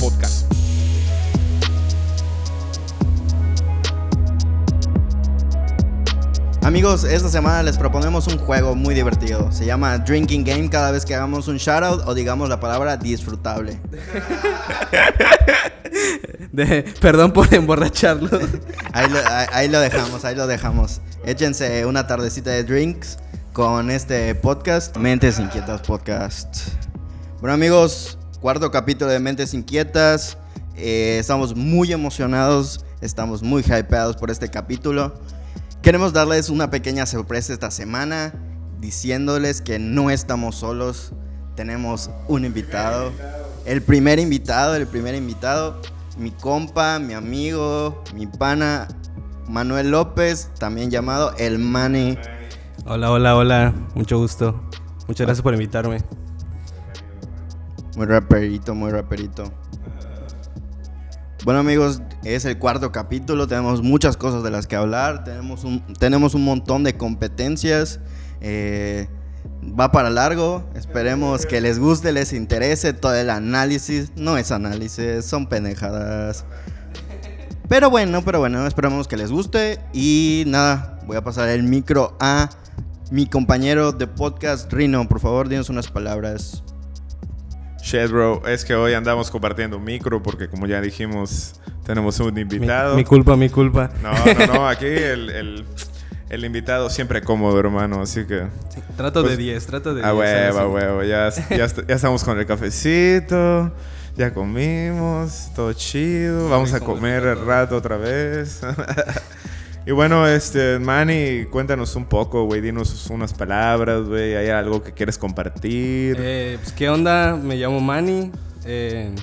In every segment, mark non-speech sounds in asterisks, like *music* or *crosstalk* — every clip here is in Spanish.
Podcast. Amigos, esta semana les proponemos un juego muy divertido. Se llama Drinking Game cada vez que hagamos un shoutout o digamos la palabra disfrutable. *laughs* De- perdón por emborracharlo. Ahí lo, ahí- ahí lo dejamos, ahí lo dejamos. Échense una tardecita de drinks con este podcast, Mentes Inquietas Podcast. Bueno amigos, cuarto capítulo de Mentes Inquietas. Eh, estamos muy emocionados, estamos muy hypeados por este capítulo. Queremos darles una pequeña sorpresa esta semana, diciéndoles que no estamos solos. Tenemos un invitado. El primer invitado, el primer invitado, mi compa, mi amigo, mi pana, Manuel López, también llamado El Mani. Hola, hola, hola. Mucho gusto. Muchas gracias por invitarme. Muy raperito, muy raperito. Bueno amigos, es el cuarto capítulo, tenemos muchas cosas de las que hablar, tenemos un, tenemos un montón de competencias, eh, va para largo, esperemos que les guste, les interese todo el análisis, no es análisis, son pendejadas. Pero bueno, pero bueno, esperamos que les guste. Y nada, voy a pasar el micro a mi compañero de podcast, Rino, por favor, dinos unas palabras. Shit, bro, es que hoy andamos compartiendo micro porque como ya dijimos, tenemos un Mi, invitado. mi culpa, mi culpa. No, no, no, *laughs* aquí el, el- el invitado siempre cómodo, hermano, así que... Trato Pues- de 10, trato de 10. A huevo, a sí. huevo, ya, ya, ya estamos con el cafecito, ya comimos, todo chido, vamos a comer el rato otra vez. *laughs* y bueno, este, Manny, cuéntanos un poco, güey, dinos unas palabras, güey, ¿hay algo que quieres compartir? Eh, pues, ¿Qué onda? Me llamo Manny. eh,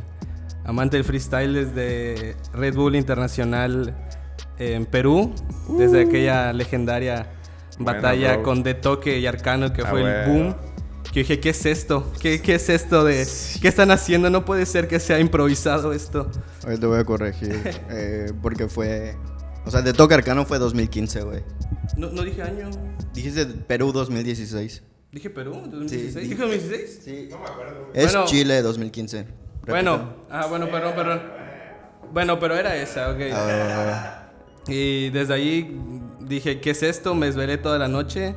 amante del freestyle desde Red Bull Internacional en Perú. Desde aquella legendaria Bueno, batalla bro. con De Toque y Arcano que Ah, fue el huevo. boom. Que dije, ¿qué es esto? ¿Qué, qué es esto de... ¿Qué están haciendo? No puede ser que sea improvisado esto. Hoy te voy a corregir. *laughs* eh, porque fue. O sea, el de Toque Arcano fue 2015, güey. No, no dije año. Dijiste Perú 2016. Dije Perú, Sí, 2016. di- ¿Dije 2016? Sí. Es Bueno. Chile 2015. Bueno, ah, bueno, perdón, perdón. Bueno, pero era esa, ok. Ah, Y desde ahí dije, ¿qué es esto? Me desvelé toda la noche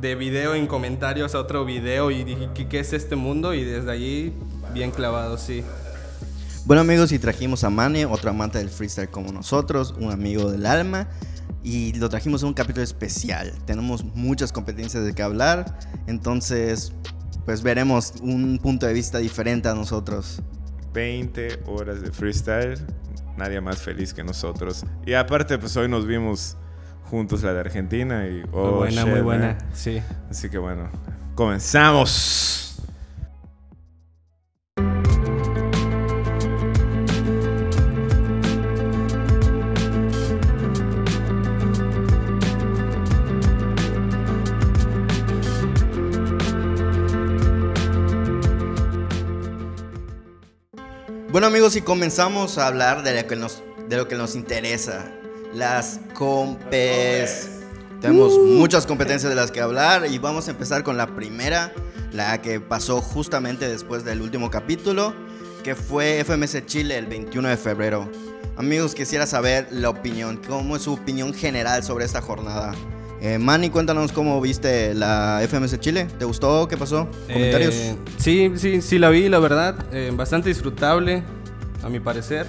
de video en comentarios a otro video y dije, ¿qué, qué es este mundo? Y desde ahí, bien clavado, sí. Bueno, amigos, y trajimos a Mane, otro amante del freestyle como nosotros, un amigo del alma. Y lo trajimos en un capítulo especial. Tenemos muchas competencias de que hablar. Entonces, pues veremos un punto de vista diferente a nosotros. 20 horas de freestyle, nadie más feliz que nosotros. Y aparte, pues hoy nos vimos juntos la de Argentina y... Muy oh, buena, shit, muy man. buena, sí. Así que bueno, comenzamos. Bueno amigos, y comenzamos a hablar de lo que nos, de lo que nos interesa. Las compes. Tenemos muchas competencias de las que hablar y vamos a empezar con la primera, la que pasó justamente después del último capítulo, que fue FMS Chile el 21 de febrero. Amigos, quisiera saber la opinión, cómo es su opinión general sobre esta jornada. Eh, Manny, cuéntanos cómo viste la FMS Chile. ¿Te gustó? ¿Qué pasó? ¿Comentarios? Eh, sí, sí, sí la vi, la verdad. Eh, bastante disfrutable, a mi parecer.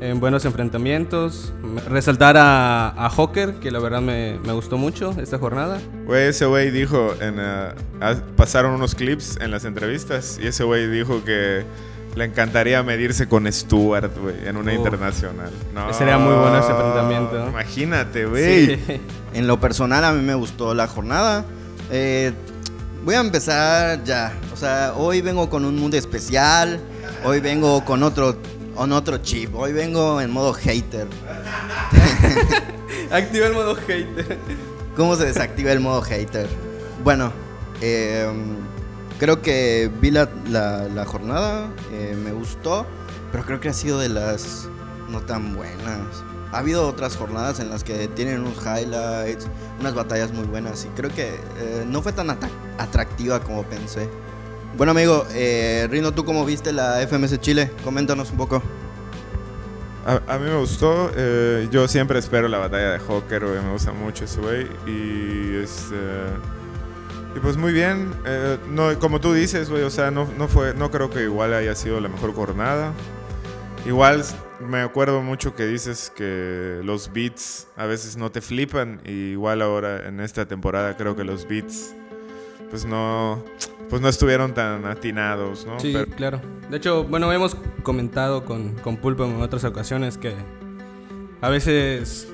En buenos enfrentamientos. Resaltar a, a Hawker, que la verdad me, me gustó mucho esta jornada. Güey, ese güey dijo, en, eh, ah, pasaron unos clips en las entrevistas y ese güey dijo que le encantaría medirse con Stuart, güey, en una Uf. internacional. No, Sería muy bueno ese enfrentamiento. Imagínate, güey. Sí. *laughs* En lo personal a mí me gustó la jornada. Eh, voy a empezar ya. O sea, hoy vengo con un mundo especial. Hoy vengo con otro, con otro chip. Hoy vengo en modo hater. *laughs* Activa el modo hater. ¿Cómo se desactiva el modo hater? Bueno, eh, creo que vi la, la- jornada, eh, me gustó, pero creo que ha sido de las no tan buenas. Ha habido otras jornadas en las que tienen unos highlights, unas batallas muy buenas y creo que eh, no fue tan atractiva como pensé. Bueno, amigo, eh, Rino, ¿tú cómo viste la FMS Chile? Coméntanos un poco. A, mí me gustó. eh, yo siempre espero la batalla de Hawker. Me gusta mucho ese güey. Y este. Y pues muy bien. eh, no, como tú dices, güey. O sea, no, no fue. No creo que igual haya sido la mejor jornada. Igual me acuerdo mucho que dices que los beats a veces no te flipan. Y igual ahora en esta temporada creo que los beats. Pues no. Pues no estuvieron tan atinados, ¿no? Sí, Pero- claro. De hecho, bueno, hemos comentado con, con Pulpo en otras ocasiones que a veces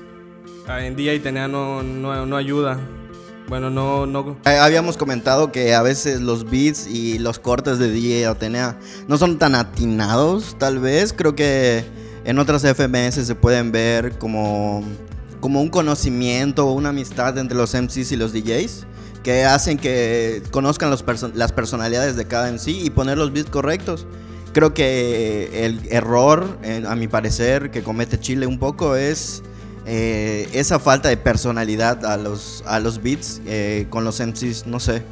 ah, en día y tenía no, no, no ayuda. Bueno, no, no, Eh, habíamos comentado que a veces los beats y los cortes de DJ Atenea no son tan atinados, tal vez. Creo que en otras FMS se pueden ver como, como un conocimiento o una amistad entre los MCs y los DJs que hacen que conozcan las personalidades de cada MC y poner los beats correctos. Creo que el error, eh, a mi parecer, que comete Chile un poco es eh, esa falta de personalidad a los, a los beats eh, con los MCs, no sé.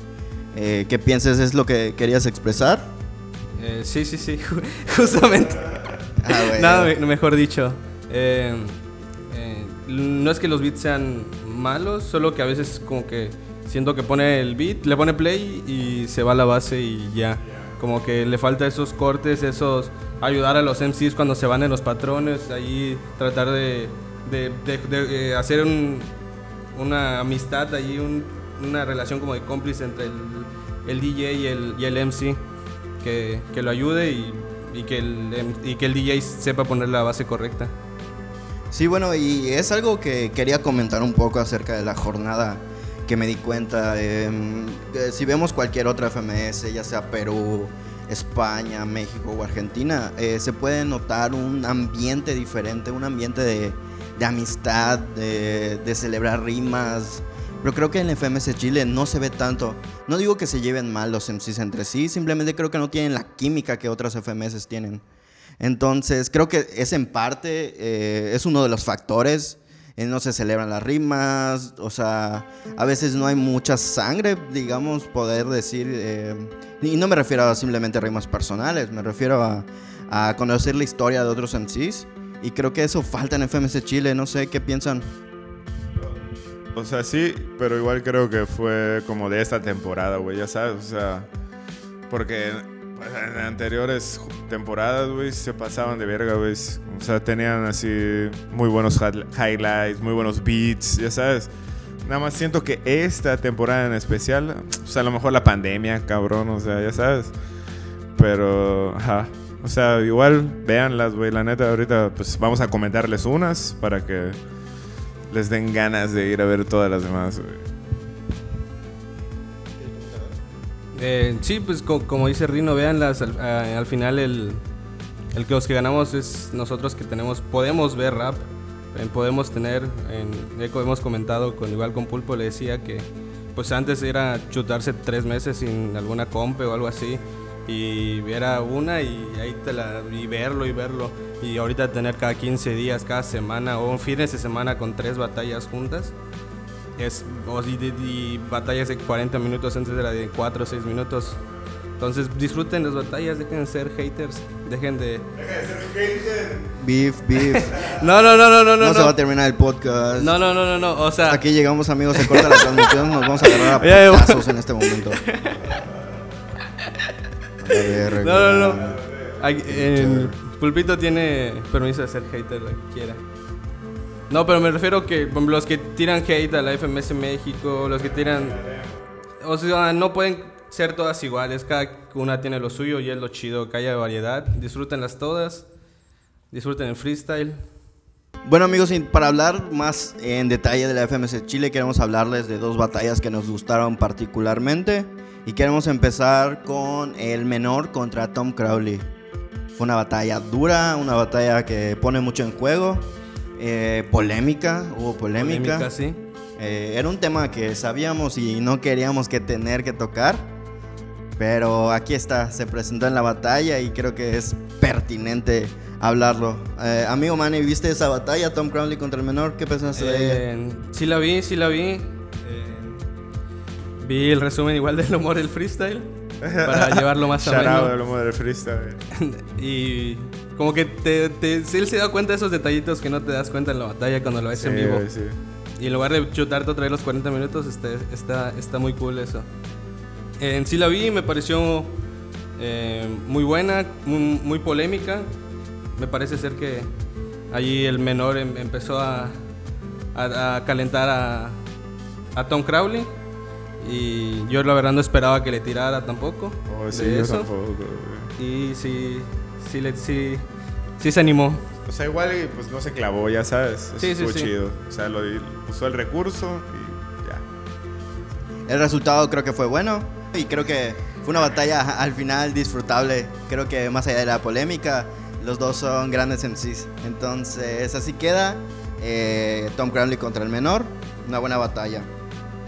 Eh, ¿Qué piensas? ¿Es lo que querías expresar? eh, sí, sí, sí, *laughs* ju- justamente. Ah, *laughs* bueno. Nada me- mejor dicho. No es que los beats sean malos, solo que a veces como que siento que pone el beat, le pone play y se va a la base y ya. Como que le falta esos cortes, esos ayudar a los MCs cuando se van en los patrones, ahí tratar de, de- de- de, eh, hacer un- una amistad, ahí un- una relación como de cómplice entre el, el DJ y el, y el MC que, que lo ayude y, y que el, y que el DJ sepa poner la base correcta. Sí, bueno, y es algo que quería comentar un poco acerca de la jornada que me di cuenta. que si vemos cualquier otra FMS, ya sea Perú, España, México o Argentina, eh, se puede notar un ambiente diferente, un ambiente de, de amistad, de, celebrar rimas. Pero creo que en FMS Chile no se ve tanto. No digo que se lleven mal los MCs entre sí, simplemente creo que no tienen la química que otras FMS tienen. Entonces, creo que es en parte, eh, es uno de los factores. Eh, no se celebran las rimas, o sea, a veces no hay mucha sangre, digamos, poder decir. eh, y no me refiero a simplemente rimas personales, me refiero a, a conocer la historia de otros MCs. Y creo que eso falta en FMS Chile, no sé qué piensan. O sea, sí, pero igual creo que fue como de esta temporada, güey, ya sabes, o sea, porque pues, en anteriores temporadas, güey, se pasaban de verga, güey. O sea, tenían así muy buenos hi- highlights, muy buenos beats, ya sabes. Nada más siento que esta temporada en especial, o sea, a lo mejor la pandemia, cabrón, o sea, ya sabes. Pero, ajá. O sea, igual véanlas, güey, la neta, ahorita pues vamos a comentarles unas para que les den ganas de ir a ver todas las demás. Eh, sí, pues co- como dice Rino, véanlas, al, al final el, que los que ganamos es nosotros que tenemos, podemos ver rap, eh, podemos tener, en, ya co- hemos comentado con igual con Pulpo, le decía que pues antes era chutarse tres meses sin alguna compe o algo así y era una y ahí te la, y verlo y verlo y ahorita tener cada 15 días, cada semana o un fines de semana con tres batallas juntas es o y, de- y batallas de 40 minutos antes de la de 4 o 6 minutos. Entonces disfruten las batallas, dejen de ser haters, dejen de... Beef, beef. *laughs* No, no, no, no, no, no, no. se va a terminar el podcast. no, no, no, no, no, o sea... Aquí llegamos, amigos. Se corta la transmisión. Nos vamos a agarrar a *laughs* en este momento. *laughs* No, no, no. Aquí, Pulpito tiene permiso de ser hater lo que quiera. No, pero me refiero que los que tiran hate a la FMS México, los que tiran... O sea, no pueden ser todas iguales, cada una tiene lo suyo y es lo chido, que haya variedad. Disfrútenlas todas, disfruten el freestyle. Bueno amigos, para hablar más en detalle de la FMS Chile, queremos hablarles de dos batallas que nos gustaron particularmente. Y queremos empezar con el menor contra Tom Crowley. Fue una batalla dura, una batalla que pone mucho en juego. eh, polémica, hubo polémica. Polémica, sí. Eh, era un tema que sabíamos y no queríamos que tener que tocar. Pero aquí está, se presentó en la batalla y creo que es pertinente hablarlo. Eh, amigo Manny, ¿viste esa batalla, Tom Crowley contra el menor? ¿Qué pensaste de ella? Eh, sí la vi, sí la vi. Vi el resumen igual del humor del freestyle. *laughs* para llevarlo más ameno. al lomo del freestyle. *laughs* y como que te, te, él se da cuenta de esos detallitos que no te das cuenta en la batalla cuando lo ves Sí, en vivo. sí. Y en lugar de chutarte otra vez los 40 minutos, este, está, está muy cool eso. En sí la vi, me pareció eh, muy buena, muy, muy polémica. Me parece ser que allí el menor em- empezó a, a- a calentar a, a Tom Crowley. Y yo la verdad no esperaba que le tirara tampoco. Oh, sí, de yo eso. tampoco, güey. Y sí, sí, le, sí, sí se animó. O sea, igual pues no se clavó, ya sabes. Eso Sí, sí, estuvo sí. chido. O sea, lo usó el recurso y ya. El resultado creo que fue bueno y creo que fue una batalla al final disfrutable. Creo que más allá de la polémica, los dos son grandes MCs. Entonces, así queda. eh, Tom Crowley contra el menor. Una buena batalla.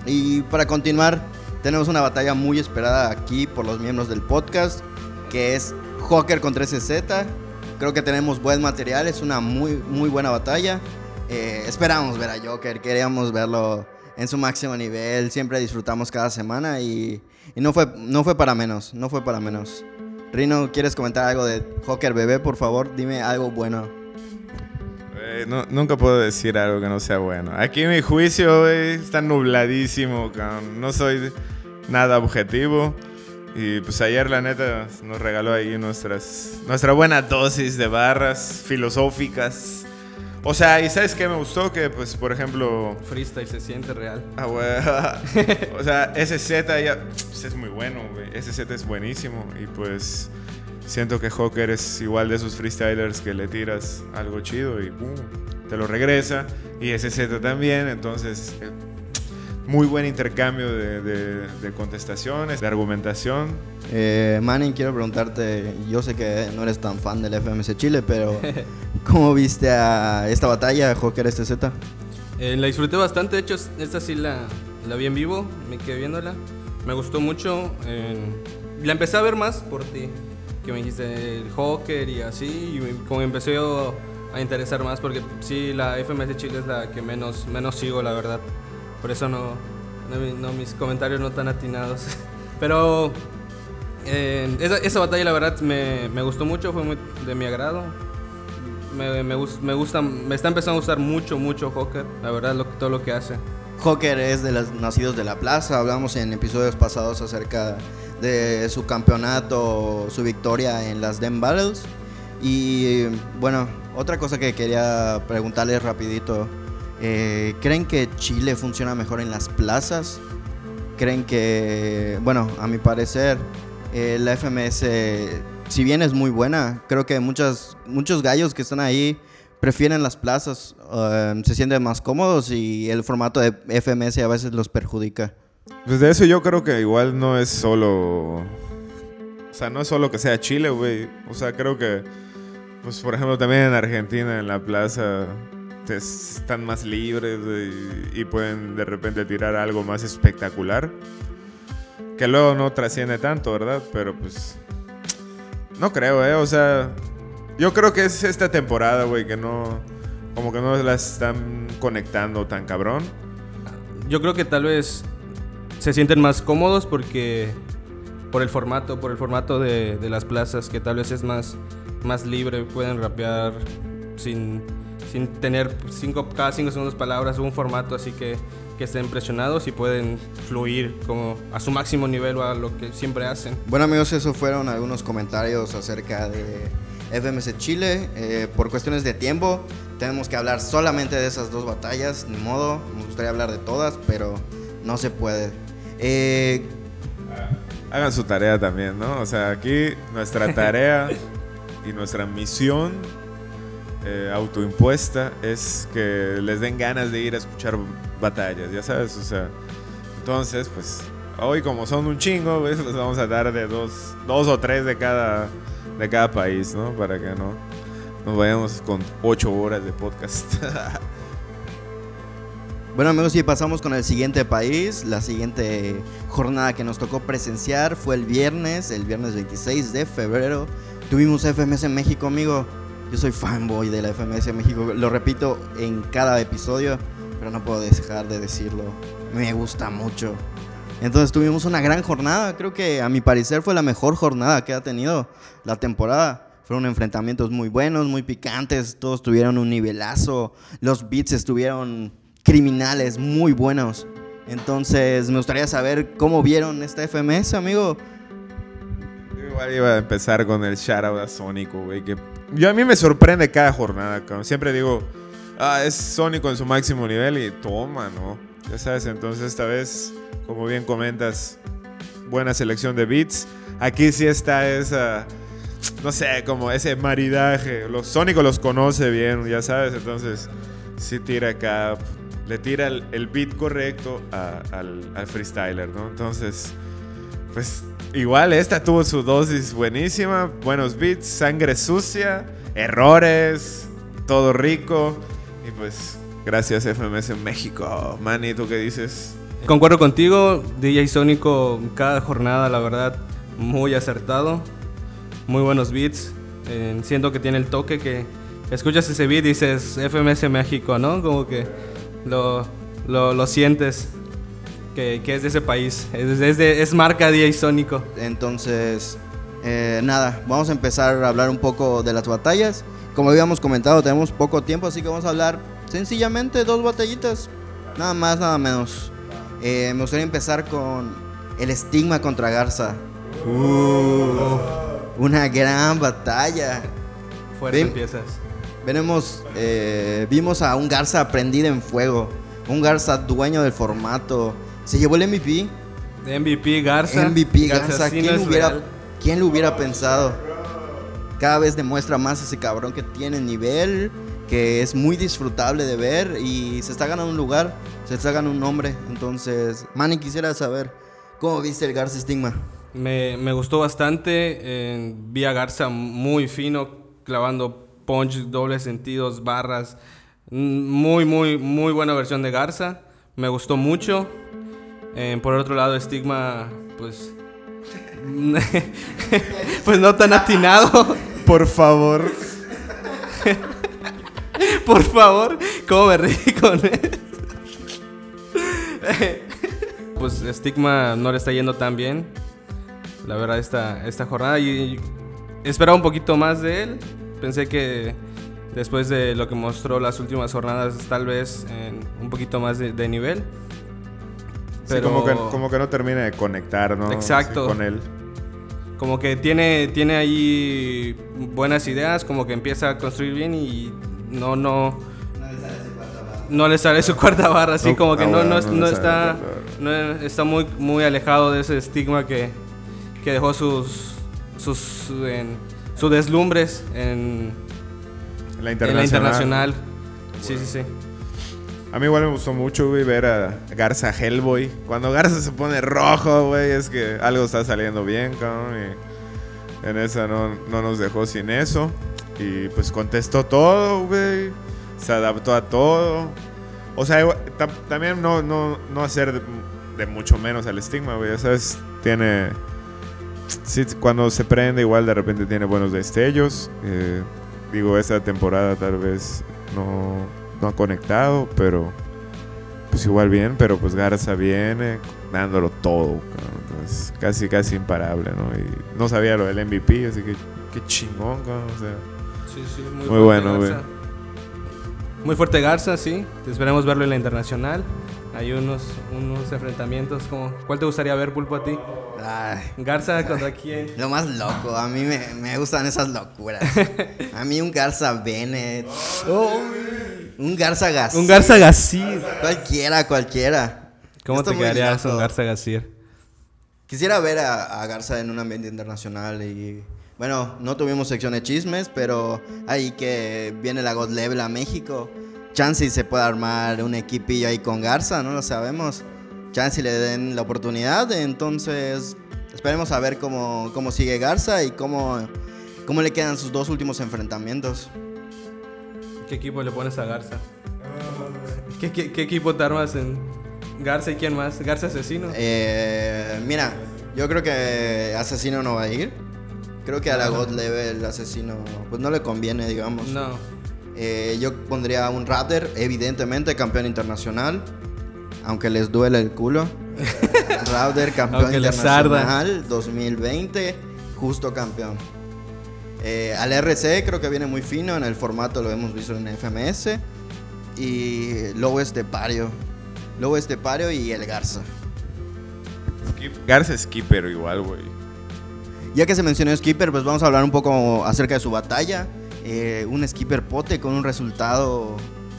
Y para continuar, tenemos una batalla muy esperada aquí por los miembros del podcast, que es Joker contra SZ. Creo que tenemos buen material, es una muy, muy buena batalla. Eh, esperamos ver a Joker, queríamos verlo en su máximo nivel, siempre disfrutamos cada semana y, y no, fue, no fue para menos, no fue para menos. Rino, ¿quieres comentar algo de Joker Bebé? Por favor, dime algo bueno. Güey, no- nunca puedo decir algo que no sea bueno. Aquí mi juicio güey, está nubladísimo, cabrón. no soy nada objetivo. Y pues ayer la neta nos regaló ahí nuestras, nuestra buena dosis de barras filosóficas. O sea, ¿y sabes qué me gustó? Que pues, por ejemplo, Freestyle se siente real. Ah, güey. *laughs* o sea, SZ ya pues, es muy bueno, güey. SZ es buenísimo. Y pues siento que Joker es igual de esos freestylers que le tiras algo chido y pum, te lo regresa. Y SZ también. Entonces, eh, muy buen intercambio de, de- de contestaciones, de argumentación. Eh, Manning, quiero preguntarte, yo sé que no eres tan fan del FMC Chile, pero *laughs* ¿cómo viste a esta batalla, Joker SZ? Eh, la disfruté bastante, de hecho esta sí la, la vi en vivo, me quedé viéndola. Me gustó mucho. eh, la empecé a ver más por ti, que me dijiste el Joker y así, y como empecé yo a interesar más, porque sí, la FMS Chile es la que menos, menos sigo, la verdad. Por eso no, no, no, mis comentarios no tan atinados. *laughs* Pero eh, esa, esa batalla la verdad me, me gustó mucho, fue muy de mi agrado. Me, me, me gusta, me está empezando a gustar mucho, mucho Joker, la verdad, lo, todo lo que hace. Joker es de los nacidos de la plaza, hablamos en episodios pasados acerca de su campeonato, su victoria en las Dem Battles. Y bueno, otra cosa que quería preguntarles rapidito, eh, ¿creen que Chile funciona mejor en las plazas? ¿Creen que, bueno, a mi parecer, eh, la FMS, si bien es muy buena, creo que muchas, muchos gallos que están ahí prefieren las plazas, eh, se sienten más cómodos y el formato de FMS a veces los perjudica. Pues de eso yo creo que igual no es solo. O sea, no es solo que sea Chile, güey. O sea, creo que. Pues por ejemplo, también en Argentina, en la plaza. te- están más libres y pueden de repente tirar algo más espectacular. Que luego no trasciende tanto, ¿verdad? Pero pues. No creo, ¿eh? O sea. Yo creo que es esta temporada, güey, que no. Como que no la están conectando tan cabrón. Yo creo que tal vez se sienten más cómodos porque por el formato, por el formato de, de las plazas, que tal vez es más, más libre, pueden rapear sin, sin tener cinco, cada cinco segundos palabras, un formato así que, que estén presionados y pueden fluir como a su máximo nivel a lo que siempre hacen. Bueno amigos, esos fueron algunos comentarios acerca de FMS Chile. Eh, por cuestiones de tiempo, tenemos que hablar solamente de esas dos batallas, ni modo. Me gustaría hablar de todas, pero no se puede. Eh, Hagan su tarea también, ¿no? O sea, aquí nuestra tarea *laughs* y nuestra misión eh, autoimpuesta es que les den ganas de ir a escuchar batallas, ya sabes, o sea. Entonces, pues, hoy como son un chingo, pues, les vamos a dar de dos, dos o tres de cada, de cada país, ¿no? Para que no nos vayamos con ocho horas de podcast. *laughs* Bueno amigos, y pasamos con el siguiente país. La siguiente jornada que nos tocó presenciar fue el viernes, el viernes 26 de febrero. Tuvimos FMS en México, amigo. Yo soy fanboy de la FMS en México. Lo repito en cada episodio, pero no puedo dejar de decirlo. Me gusta mucho. Entonces tuvimos una gran jornada. Creo que a mi parecer fue la mejor jornada que ha tenido la temporada. Fueron enfrentamientos muy buenos, muy picantes. Todos tuvieron un nivelazo. Los beats estuvieron criminales, muy buenos. Entonces me gustaría saber cómo vieron esta FMS, amigo. Yo igual iba a empezar con el shoutout a Sónico, güey. Yo a mí me sorprende cada jornada, cabrón. Siempre digo, ah, es Sónico en su máximo nivel y toma, ¿no? Ya sabes, entonces esta vez, como bien comentas, buena selección de beats. Aquí sí está esa, no sé, como ese maridaje. Los Sónico los conoce bien, ya sabes, entonces sí tira acá, le tira el, el beat correcto al, al freestyler, ¿no? Entonces, pues igual esta tuvo su dosis buenísima, buenos beats, sangre sucia, errores, todo rico. Y pues, gracias FMS en México. Manny, ¿tú qué dices? Concuerdo contigo, DJ Sónico, cada jornada, la verdad, muy acertado. Muy buenos beats. Eh, siento que tiene el toque que escuchas ese beat y dices FMS México, ¿no? Como que lo, lo, lo sientes que, que es de ese país. Es, es, de- es marca DJ Sónico. Entonces, eh, nada, vamos a empezar a hablar un poco de las batallas. Como habíamos comentado, tenemos poco tiempo, así que vamos a hablar sencillamente dos batallitas. Nada más, nada menos. Eh, me gustaría empezar con el estigma contra Garza. Uh, una gran batalla. Fuerte empiezas. Veremos, eh, vimos a un Garza prendido en fuego. Un Garza dueño del formato. Se llevó el MVP. MVP Garza. MVP Garza, no ¿quién, hubiera. ¿quién lo hubiera pensado? Cada vez demuestra más ese cabrón que tiene nivel, que es muy disfrutable de ver y se está ganando un lugar, se está ganando un nombre. Entonces, Manny, quisiera saber cómo viste el Garza Stigma. Me, me gustó bastante. eh, vi a Garza muy fino, clavando punch, dobles sentidos, barras. Mm, Muy, muy, muy buena versión de Garza. Me gustó mucho. Eh, por otro lado, Stigma, pues. *laughs* pues no tan atinado. Por favor. *laughs* Por favor, ¿cómo me reí con él? *laughs* pues Stigma no le está yendo tan bien. La verdad, esta, esta jornada. Y esperaba un poquito más de él. Pensé que después de lo que mostró las últimas jornadas, tal vez en un poquito más de, de nivel. Sí, como, que, como que no termina de conectar, ¿no? Exacto. Sí, con él. Como que tiene, tiene ahí buenas ideas, como que empieza a construir bien y no, no, no le sale su cuarta barra, así No, como que ah, no, bueno, no, no no le sale está, su cuarta no está muy, muy alejado de ese estigma que, que dejó sus, sus en- sus deslumbres en, La en internacional. la internacional. Sí, sí, sí. A mí igual me gustó mucho, güey, ver a Garza Hellboy. Cuando Garza se pone rojo, güey, es que algo está saliendo bien, cabrón. Y en esa no, no nos dejó sin eso. Y pues contestó todo, güey. Se adaptó a todo. O sea, igual- también no, no, no hacer de, de mucho menos al estigma, güey. Ya sabes, tiene... Sí, cuando se prende, igual de repente tiene buenos destellos. Eh, digo, esta temporada tal vez no, no ha conectado, pero pues igual bien, pero pues Garza viene dándolo todo. Entonces, casi, casi imparable, ¿no? Y no sabía lo del MVP, así que qué chingón, cabrón. O sea, Sí, sí, muy, Muy bueno. Garza. Muy fuerte Garza, sí. Esperemos verlo en la internacional. Hay unos, unos enfrentamientos como... ¿Cuál te gustaría ver, Pulpo, a ti? Ay, Garza contra quién? lo más loco, a mí me, me gustan esas locuras. *laughs* A mí un Garza Bennett, un Garza Gas. Un Garza Gasir. Cualquiera, cualquiera. ¿Cómo Está te loco. un Garza Gasir? Quisiera ver a, a Garza en un ambiente internacional y bueno, no tuvimos sección de chismes, pero ahí que viene la God Level a México. Chance se puede armar un equipillo ahí con Garza, no lo sabemos. Chance le den la oportunidad, entonces esperemos a ver cómo, cómo sigue Garza y cómo, cómo le quedan sus dos últimos enfrentamientos. ¿Qué equipo le pones a Garza? ¿Qué, qué, qué equipo te armas en Garza y quién más? ¿Garza asesino? Eh, mira, yo creo que Asesino no va a ir. Creo que a la God Level Asesino pues no le conviene, digamos. No. Eh, yo pondría un Raptor, evidentemente campeón internacional, aunque les duele el culo. *laughs* Rauder, campeón Aunque internacional 2020, justo campeón. Eh, al RC creo que viene muy fino, en el formato lo hemos visto en FMS. Y Lobo Estepario. Lobo Estepario y el Garza. Skip- Garza Skipper igual, güey. Ya que se mencionó Skipper, pues vamos a hablar un poco acerca de su batalla. Eh, un Skipper Pote con un resultado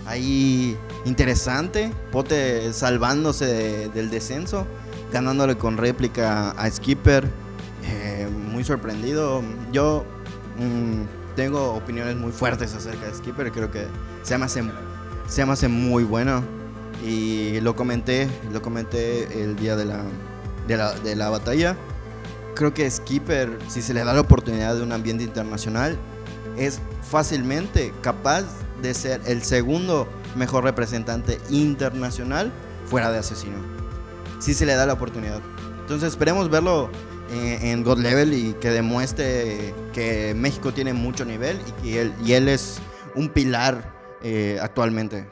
ahí interesante. Pote salvándose de- del descenso, ganándole con réplica a Skipper. Eh, muy sorprendido. Yo mm, tengo opiniones muy fuertes acerca de Skipper. Creo que se me hace, se hace muy bueno. Y lo comenté, lo comenté el día de la, de la, de la batalla creo que Skipper, si se le da la oportunidad de un ambiente internacional, es fácilmente capaz de ser el segundo mejor representante internacional fuera de asesino. Si se le da la oportunidad. Entonces esperemos verlo eh, en God Level y que demuestre que México tiene mucho nivel y que él, es un pilar eh, actualmente.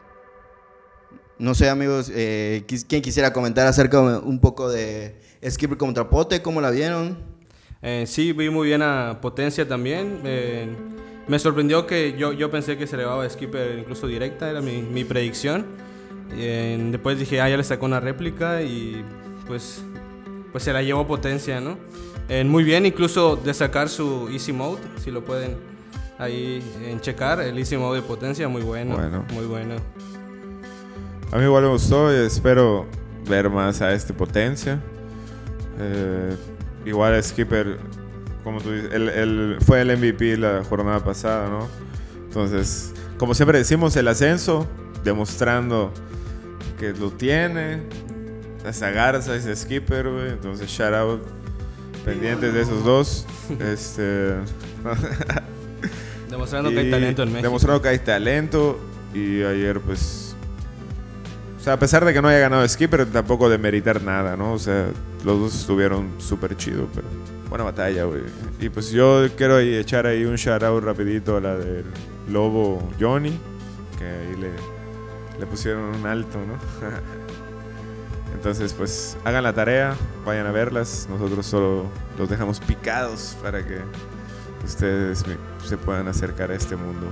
No sé, amigos, eh, ¿quién quisiera comentar acerca un poco de Skipper contra Pote? ¿Cómo la vieron? Eh, sí, vi muy bien a Potencia también. Eh, me sorprendió que yo, yo pensé que se le a Skipper incluso directa, era mi, mi predicción. Eh, después dije, ah, ya le sacó una réplica y pues, pues se la llevó Potencia, ¿no? Eh, muy bien, incluso de sacar su Easy Mode, si lo pueden ahí en checar, el Easy Mode de Potencia, muy bueno, Bueno. muy bueno. A mí igual me gustó y espero ver más a este potencia. Eh, igual Skipper, como tú dices, él, él fue el MVP la jornada pasada, ¿no? Entonces, como siempre decimos, el ascenso, demostrando que lo tiene. Esa Garza, ese Skipper, güey. Entonces, shout out. Pendientes de esos dos. *laughs* este. *laughs* Demostrando que hay Y talento en México. Demostrando que hay talento. Y ayer, pues. O sea, a pesar de que no haya ganado Skipper, tampoco de meritar nada, ¿no? O sea, los dos estuvieron súper chido, pero. Buena batalla, güey. Y pues yo quiero echar ahí un shout out rapidito a la del Lobo Johnny. Que ahí le, le pusieron un alto, ¿no? *laughs* Entonces, pues hagan la tarea, vayan a verlas. Nosotros solo los dejamos picados para que ustedes se puedan acercar a este mundo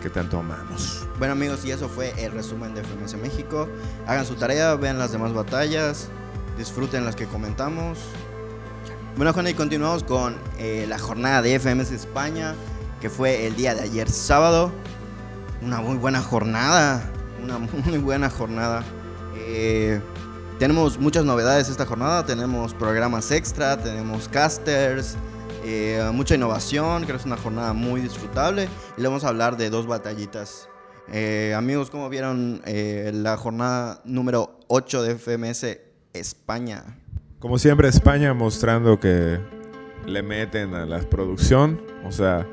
que tanto amamos. Bueno amigos, y eso fue el resumen de FMS México. Hagan su tarea, vean las demás batallas, disfruten las que comentamos. Bueno, Juan, y continuamos con eh, la jornada de FMS España, que fue el día de ayer sábado. Una muy buena jornada, una *laughs* muy buena jornada. Eh, tenemos muchas novedades esta jornada, tenemos programas extra, tenemos casters, eh, mucha innovación, creo que es una jornada muy disfrutable y le vamos a hablar de dos batallitas. Eh, amigos, ¿cómo vieron la jornada número 8 de FMS España? Como siempre, España mostrando que le meten a la producción. O sea,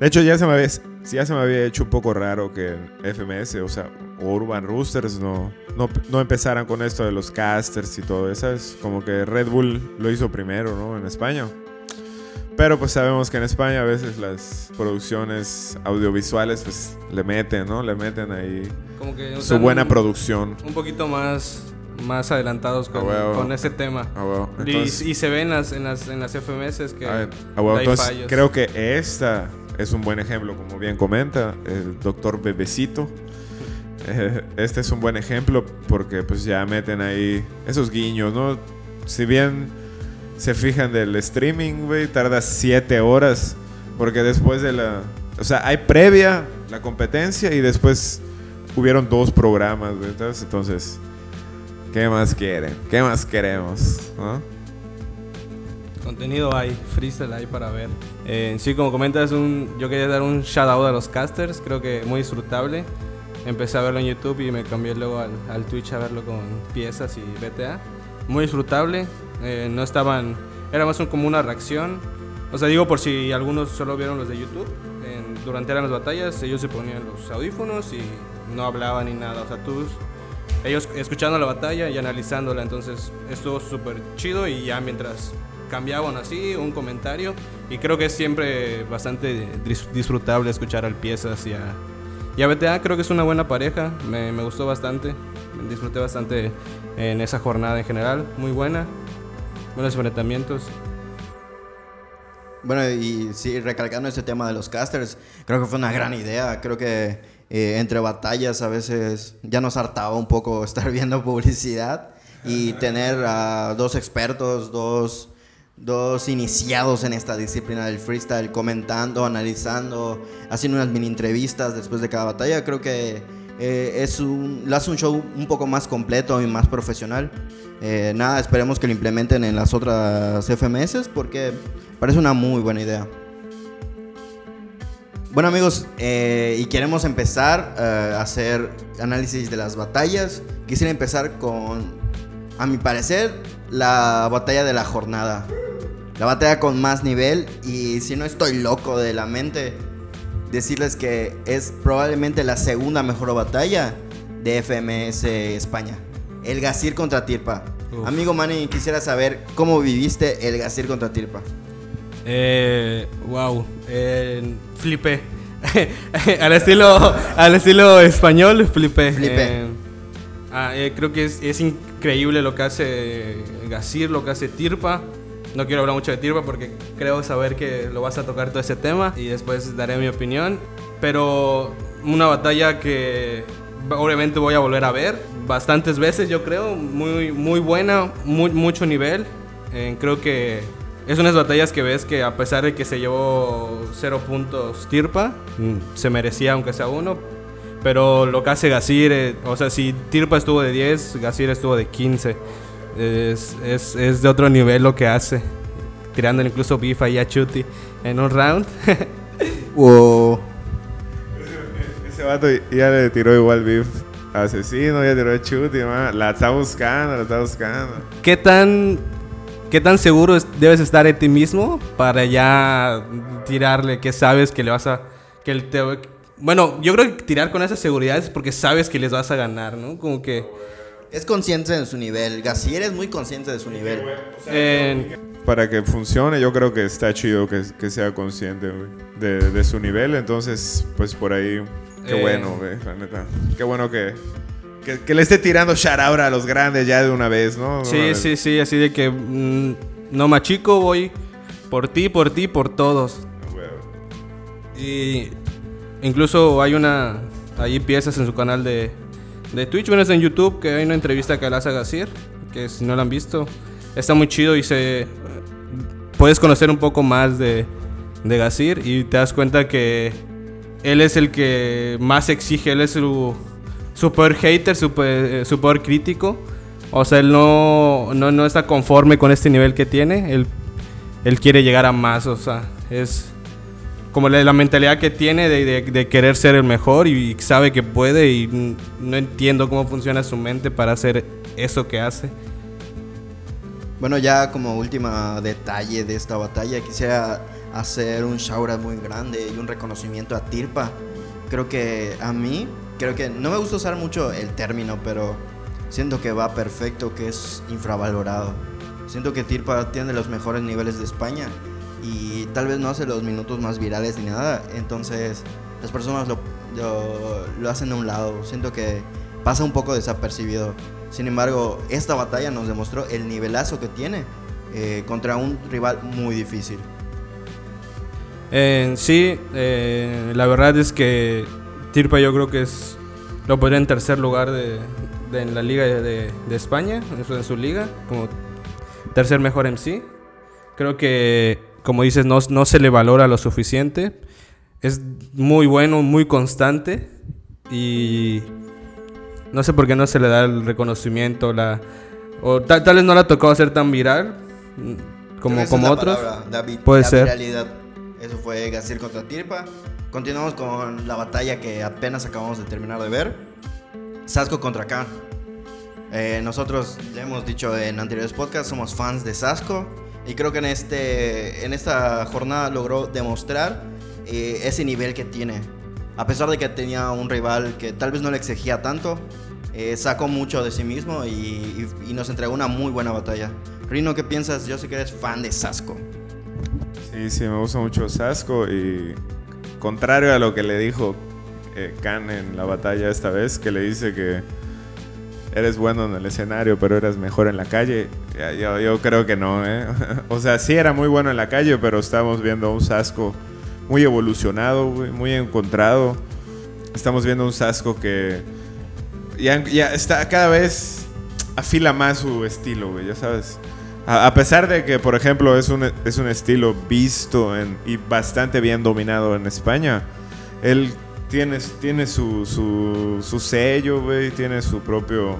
de hecho ya se me había, ya se me había hecho un poco raro que FMS, o sea, Urban Roosters no, no, no empezaran con esto de los casters y todo eso. Es como que Red Bull lo hizo primero, ¿no? En España. Pero pues sabemos que en España a veces las producciones audiovisuales pues le meten, ¿no? Le meten ahí Como que su buena producción. Un poquito más, más adelantados con, Ah, con ese tema. Ah, bueno. Y- Entonces- y, se ve en las, en las, en las FMS que ah, bueno, hay entonces fallos. creo que esta es un buen ejemplo, como bien comenta el doctor Bebecito. *laughs* Eh, Este es un buen ejemplo porque pues ya meten ahí esos guiños, ¿no? Si bien se fijan del streaming, güey, tarda siete horas porque después de la... O sea, hay previa la competencia y después hubieron dos programas, güey. Entonces, entonces, ¿qué más quieren? ¿Qué más queremos? ¿no? Contenido hay, freestyle hay para ver. Eh, sí, como comentas, un, yo quería dar un shout out a los casters, creo que muy disfrutable. Empecé a verlo en YouTube y me cambié luego al, al Twitch a verlo con piezas y BTA. Muy disfrutable, eh, no estaban, era más un- como una reacción. O sea, digo por si algunos solo vieron los de YouTube, en- durante eran las batallas, ellos se ponían los audífonos y no hablaban ni nada. O sea, tú ellos escuchando la batalla y analizándola, entonces estuvo súper chido y ya mientras cambiaban así un comentario y creo que es siempre bastante dis- disfrutable escuchar al Piezas y a, y a BTA, creo que es una buena pareja, me, me gustó bastante. disfruté bastante en esa jornada en general, muy buena, buenos enfrentamientos. Bueno, y sí, recalcando este tema de los casters, creo que fue una gran idea. Creo que eh, entre batallas a veces ya nos hartaba un poco *laughs* estar viendo publicidad y tener a dos expertos, dos, dos iniciados en esta disciplina del freestyle comentando, analizando, haciendo unas mini entrevistas después de cada batalla. Creo que eh, es un, hace un show un poco más completo y más profesional. Eh, nada, esperemos que lo implementen en las otras FMS porque parece una muy buena idea. Bueno amigos, eh, y queremos empezar a hacer análisis de las batallas. Quisiera empezar con, a mi parecer, la batalla de la jornada. La batalla con más nivel y si no estoy loco de la mente, decirles que es probablemente la segunda mejor batalla de FMS España. El Gasir contra Tirpa. Amigo Manny, quisiera saber cómo viviste el Gasir contra Tirpa. Eh, wow, eh, flipé. *laughs* al, estilo, al estilo español, flipé. Flipé. Eh, ah, eh, creo que es, es increíble lo que hace Gasir, lo que hace Tirpa. No quiero hablar mucho de Tirpa porque creo saber que lo vas a tocar todo ese tema y después daré mi opinión. Pero una batalla que obviamente voy a volver a ver bastantes veces, yo creo. Muy, muy buena, muy, mucho nivel. Eh, creo que es unas batallas que ves que a pesar de que se llevó cero puntos Tirpa, mm, se merecía aunque sea uno. Pero lo que hace Gasir, eh, o sea, si Tirpa estuvo de 10, Gasir estuvo de 15. Es, es, es de otro nivel lo que hace. Tirando incluso beef ahí a Chuti en un round. *laughs* Wow. Ese vato ya le tiró igual beef asesino, ya tiró a Chuti, man. La está buscando, la está buscando. ¿Qué tan, qué tan seguro es- debes estar de ti mismo para ya tirarle que sabes que le vas a... Que él te, bueno, yo creo que tirar con esa seguridad es porque sabes que les vas a ganar, ¿no? Como que... Es consciente de su nivel. Gasir es muy consciente de su nivel. eh, Para que funcione, yo creo que está chido que, que sea consciente güey, de, de su nivel. Entonces, pues por ahí, qué Eh. bueno, güey, la neta. Qué bueno que, que, que le esté tirando shout out a los grandes ya de una vez, ¿no? Sí, vez. sí, sí, así de que mm, no machico, voy por ti, por ti, por todos. Y incluso hay una, hay piezas en su canal de, de Twitch, bueno, es en YouTube, que hay una entrevista que le hace a Gasir, que si no la han visto, está muy chido y se puedes conocer un poco más de, de Gasir y te das cuenta que él es el que más exige, él es su, su peor hater, su, pe- eh, peor crítico. O sea, él no, no, no está conforme con este nivel que tiene, él, él quiere llegar a más, o sea, es como la, mentalidad que tiene de, de- de querer ser el mejor y, sabe que puede y no entiendo cómo funciona su mente para hacer eso que hace. Bueno, ya como última detalle de esta batalla, quisiera hacer un shout out muy grande y un reconocimiento a Tirpa. Creo que a mí, creo que no me gusta usar mucho el término, pero siento que va perfecto, que es infravalorado. Siento que Tirpa tiene los mejores niveles de España y tal vez no hace los minutos más virales ni nada, entonces las personas lo, lo, lo hacen a un lado. Siento que pasa un poco desapercibido. Sin embargo, esta batalla nos demostró el nivelazo que tiene eh, contra un rival muy difícil. En sí, eh, la verdad es que Tirpa yo creo que es lo pondría en tercer lugar de, de- en la liga de, de- España, en su, en su liga, como tercer mejor MC. Creo que, como dices, no, no se le valora lo suficiente. Es muy bueno, muy constante y no sé por qué no se le da el reconocimiento, la, o tal, tal vez no le ha tocado ser tan viral mm, como, como la otros. palabra, la Puede la ser. viralidad. Eso fue Gasir contra Tirpa. Continuamos con la batalla que apenas acabamos de terminar de ver. Sasco contra Khan. Eh, nosotros le hemos dicho en anteriores podcasts, somos fans de Sasco. Y creo que en, este, en esta jornada logró demostrar eh, ese nivel que tiene. A pesar de que tenía un rival que tal vez no le exigía tanto, eh, sacó mucho de sí mismo y, y- y nos entregó una muy buena batalla. Rino, ¿qué piensas? Yo sé que eres fan de Sasco. Sí, sí, me gusta mucho Sasco y contrario a lo que le dijo eh, Khan en la batalla esta vez, que le dice que eres bueno en el escenario, pero eres mejor en la calle. Yo, creo que no, ¿eh? *laughs* O sea, sí era muy bueno en la calle, pero estamos viendo un Sasco muy evolucionado, muy encontrado. Estamos viendo un Sasco que ya, está cada vez afila más su estilo, ya sabes. A, a pesar de que, por ejemplo, es un, es un estilo visto en- y bastante bien dominado en España, él tiene, tiene su, su, su sello, güey, tiene su propio,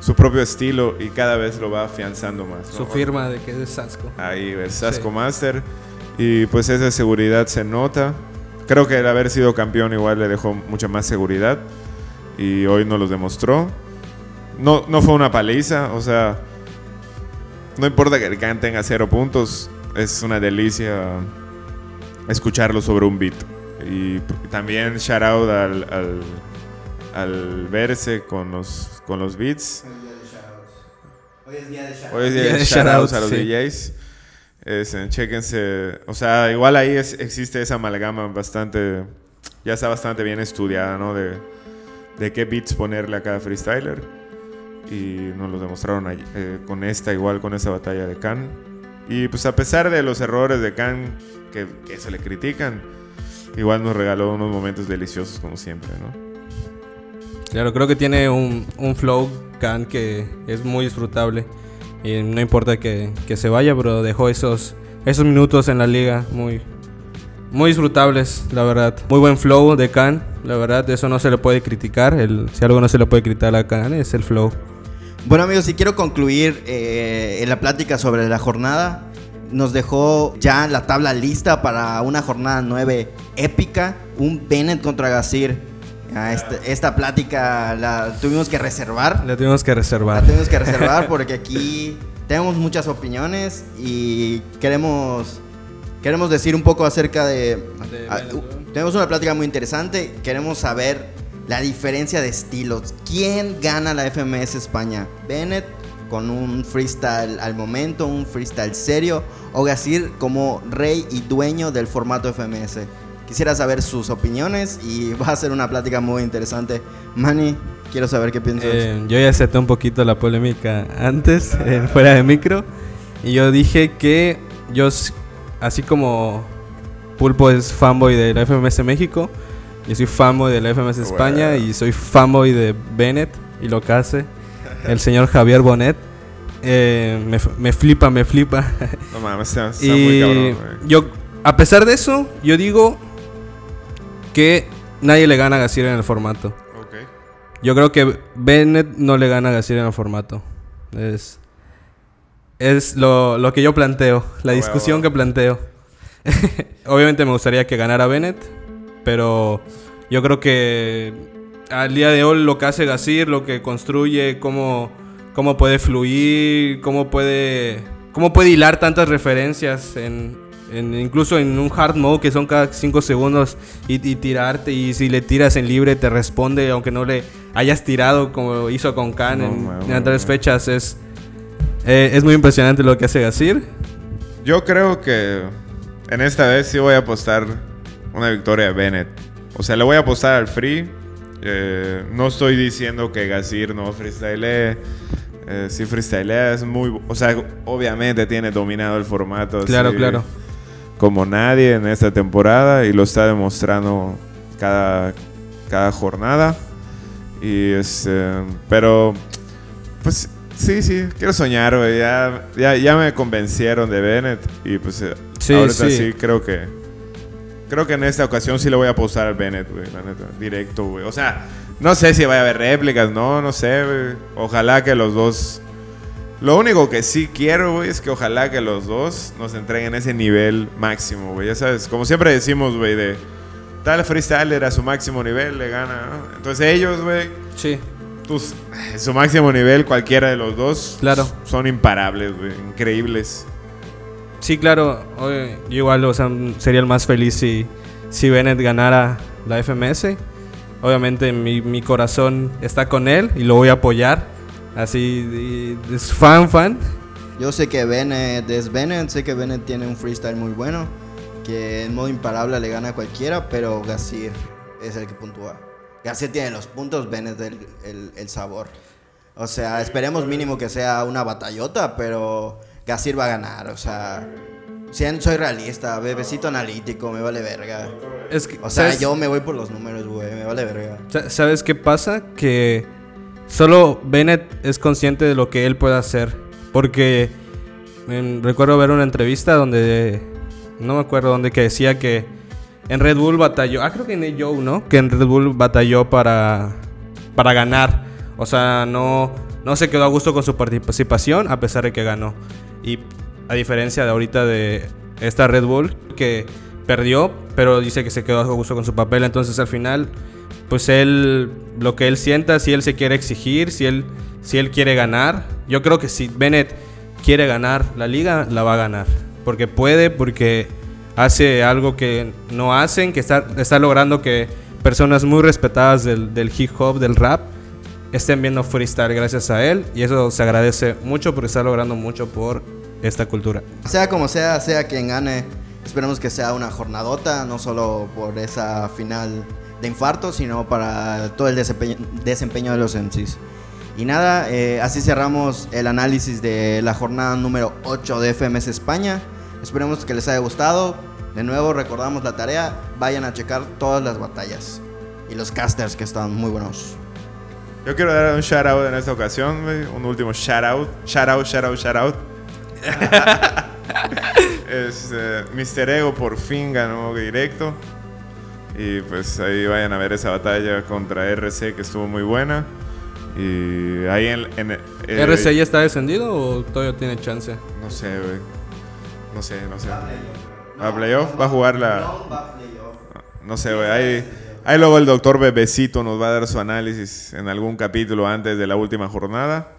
su propio estilo y cada vez lo va afianzando más. ¿no? Su firma de que es Sasco. Ahí, Sasco Sí. Master. Y pues esa seguridad se nota. Creo que el haber sido campeón igual le dejó mucha más seguridad. Y hoy nos lo demostró. No, no fue una paliza, o sea, no importa que el Khan tenga cero puntos, es una delicia escucharlo sobre un beat. Y también shout out al, al, al verse con los, con los beats. Hoy es día de shoutouts. Hoy es día de de shoutouts a los sí. DJs. Es, eh, chéquense. O sea, igual ahí es- existe esa amalgama bastante. Ya está bastante bien estudiada, ¿no? De, de qué beats ponerle a cada freestyler. Y nos lo demostraron eh, con esta, igual con esta batalla de Khan. Y pues a pesar de los errores de Khan, que, que se le critican, igual nos regaló unos momentos deliciosos como siempre, ¿no? Claro, creo que tiene un, un flow Khan que es muy disfrutable. Y no importa que, que se vaya, pero dejó esos, esos minutos en la liga muy, muy disfrutables, la verdad. Muy buen flow de Khan, la verdad, eso no se le puede criticar. El, si algo no se le puede criticar a Khan es el flow. Bueno amigos, si quiero concluir eh, en la plática sobre la jornada, nos dejó ya la tabla lista para una jornada 9 épica, un Bennett contra Gasir. Ah, este- esta plática la tuvimos que reservar, La tuvimos que la reservar. tuvimos que reservar porque aquí tenemos muchas opiniones y queremos queremos decir un poco acerca de, De ah, tenemos una plática muy interesante, queremos saber la diferencia de estilos. ¿Quién gana la FMS España? Bennett con un freestyle al momento, un freestyle serio, o Gasir como rey y dueño del formato FMS. Quisiera saber sus opiniones y *laughs* va a ser una plática muy interesante. Manny, quiero saber qué piensas. Eh, yo ya acepté un poquito la polémica antes, *laughs* eh, fuera de micro. Y yo dije que yo, así como Pulpo es fanboy de la FMS México, yo soy fanboy de la FMS España Bueno. y soy fanboy de Bennett y lo que hace el señor Javier Bonet. Eh, me, flipa, me flipa. *laughs* No mames, está, está muy cabrón, yo, a pesar de eso, yo digo que nadie le gana a Gasir en el formato. Ok. Yo creo que Bennett no le gana a Gasir en el formato. Es, es lo, lo que yo planteo, la Ah, discusión huevo. que planteo. *laughs* Obviamente me gustaría que ganara Bennett, pero yo creo que al día de hoy lo que hace Gasir, lo que construye, cómo, cómo puede fluir, cómo puede, cómo puede hilar tantas referencias en, en- incluso en un hard mode que son cada 5 segundos y, y tirarte y si le tiras en libre te responde aunque no le hayas tirado como hizo con Khan No, en, mames, en anteriores fechas es eh, es muy impresionante lo que hace Gasir. Yo creo que en esta vez sí voy a apostar una victoria de Bennett. O sea, le voy a apostar al free. Eh, no estoy diciendo que Gasir no freestylee. Eh, sí freestylea, es muy... O sea, obviamente tiene dominado el formato. Claro, así claro. Como nadie en esta temporada y lo está demostrando cada, cada jornada. Y es... eh, pero... Pues sí, sí, quiero soñar. Ya, ya, ya me convencieron de Bennett. Y pues eh, Sí, ahorita sí. sí. creo que. Creo que en esta ocasión sí le voy a apostar al Bennett, güey. La neta, directo, güey. O sea, no sé si vaya a haber réplicas, no, no sé, güey. Ojalá que los dos. Lo único que sí quiero, güey, es que ojalá que los dos nos entreguen ese nivel máximo, güey. Ya sabes, como siempre decimos, güey, de tal freestyler a su máximo nivel le gana, ¿no? Entonces ellos, güey, sí tus, su máximo nivel, cualquiera de los dos, Claro. son imparables, güey, increíbles. Sí, claro. oye, igual, o sea, sería el más feliz si, si Bennett ganara la FMS. Obviamente mi, mi corazón está con él y lo voy a apoyar. Así, es fan, fan. Yo sé que Bennett es Bennett, sé que Bennett tiene un freestyle muy bueno, que en modo imparable le gana a cualquiera, pero Gasir es el que puntúa. Gasir tiene los puntos, Bennett el, el- el sabor. O sea, esperemos mínimo que sea una batallota, pero Gasir va a ganar. O sea, soy realista, bebecito analítico, me vale verga. Es que, O sea, ¿sabes? yo me voy por los números, güey, me vale verga. Sa- ¿Sabes qué pasa? Que solo Bennett es consciente de lo que él puede hacer. Porque recuerdo ver una entrevista donde, no me acuerdo dónde, que decía que en Red Bull batalló, ah, creo que en Joe, ¿no? Que en Red Bull batalló para, para ganar. O sea, no, no se quedó a gusto con su participación a pesar de que ganó. Y a diferencia de ahorita de esta Red Bull, que perdió, pero dice que se quedó a gusto con su papel. Entonces al final, pues él, lo que él sienta, si él se quiere exigir, si él, si él quiere ganar, yo creo que si Bennett quiere ganar la liga, la va a ganar. Porque puede, porque hace algo que no hacen, que está, está logrando que personas muy respetadas del, del hip hop, del rap, estén viendo freestyle gracias a él. Y eso se agradece mucho porque está logrando mucho por esta cultura. Sea como sea, sea quien gane, esperemos que sea una jornadota, no solo por esa final de infarto, sino para todo el desempeño, desempeño de los MCs. Y nada, eh, así cerramos el análisis de la jornada número 8 de FMS España. Esperemos que les haya gustado. De nuevo recordamos la tarea, vayan a checar todas las batallas y los casters que están muy buenos. Yo quiero dar un shout out en esta ocasión. Un último shout out. Shout out, shout out, shout out. es, eh, Mr. Ego por fin ganó directo. Y pues ahí vayan a ver esa batalla contra RC que estuvo muy buena. Y ahí en. en eh, ¿RC ya está descendido o todavía tiene chance? No sé, güey. No sé, no sé. ¿A playoff? ¿Va a jugar la.? No sé, güey. Ahí, ahí luego el doctor Bebecito nos va a dar su análisis en algún capítulo antes de la última jornada.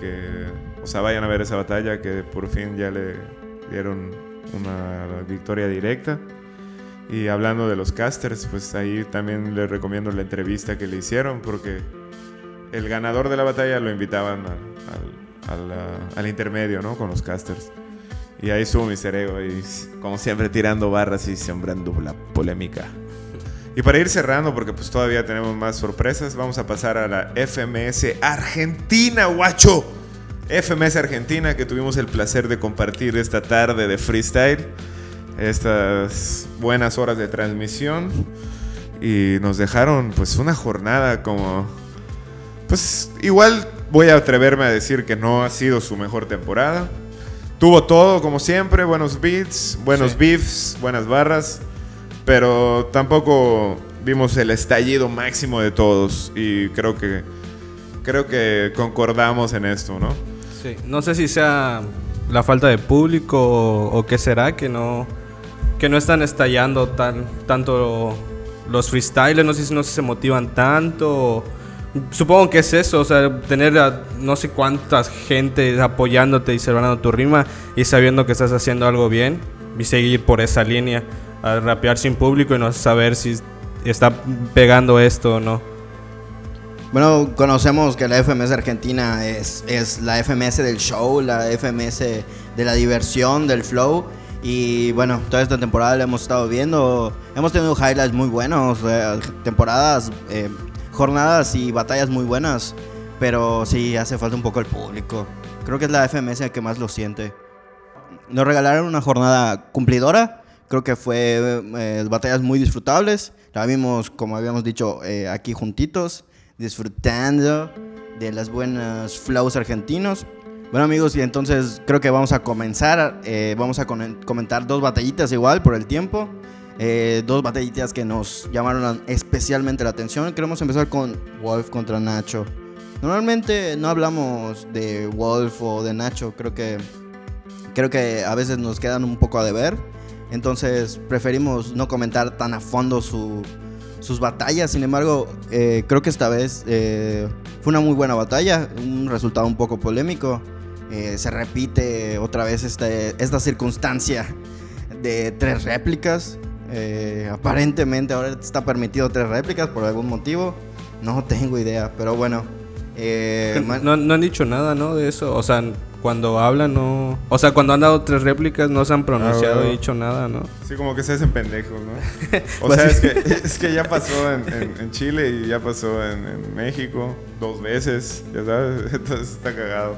Que, o sea, vayan a ver esa batalla que por fin ya le dieron una victoria directa. Y hablando de los casters, pues ahí también les recomiendo la entrevista que le hicieron porque el ganador de la batalla lo invitaban al, intermedio, ¿no? Con los casters. Y ahí estuvo mi cerebro, y como siempre tirando barras y sembrando la polémica. Y para ir cerrando, porque pues todavía tenemos más sorpresas, vamos a pasar a la FMS Argentina, guacho. FMS Argentina, que tuvimos el placer de compartir esta tarde de freestyle. Estas buenas horas de transmisión. Y nos dejaron pues una jornada como... Pues igual voy a atreverme a decir que no ha sido su mejor temporada. Tuvo todo, como siempre, buenos beats, buenos Sí. beefs, buenas barras, pero tampoco vimos el estallido máximo de todos y creo que creo que concordamos en esto, ¿no? Sí. No sé si sea la falta de público o, o qué será que no que no están estallando tan tanto los freestylers, no sé si no se motivan tanto. Supongo que es eso, o sea, tener a no sé cuántas gente apoyándote y celebrando tu rima y sabiendo que estás haciendo algo bien y seguir por esa línea, a rapear sin público y no saber si está pegando esto o no. Bueno, conocemos que la FMS Argentina es, es la FMS del show, la FMS de la diversión, del flow. Y bueno, toda esta temporada la hemos estado viendo. Hemos tenido highlights muy buenos, eh, temporadas, eh, jornadas y batallas muy buenas. Pero sí, hace falta un poco el público. Creo que es la FMS que más lo siente. Nos regalaron una jornada cumplidora. Creo que fue eh, batallas muy disfrutables. La vimos, como habíamos dicho, eh, aquí juntitos, disfrutando de las buenas flows argentinos. Bueno amigos, y entonces creo que vamos a comenzar. eh, vamos a comentar dos batallitas igual por el tiempo. Dos batallitas que nos llamaron especialmente la atención. Queremos empezar con Wolf contra Nacho. Normalmente no hablamos de Wolf o de Nacho. Creo que creo que a veces nos quedan un poco a deber. Entonces preferimos no comentar tan a fondo su- sus batallas. Sin embargo, eh, creo que esta vez eh, fue una muy buena batalla. Un resultado un poco polémico. Eh, se repite otra vez este- esta circunstancia de tres réplicas. Aparentemente ahora está permitido tres réplicas por algún motivo. No tengo idea, pero bueno. Eh, *laughs* No, no han dicho nada, ¿no? De eso. O sea, cuando hablan, no. O sea, cuando han dado tres réplicas, no se han pronunciado bueno. y dicho nada, ¿no? Sí, como que se hacen pendejos, ¿no? *laughs* O Pues sea, es que, es que ya pasó en, en- en Chile y ya pasó en, en México dos veces, ya sabes, *laughs* entonces está cagado.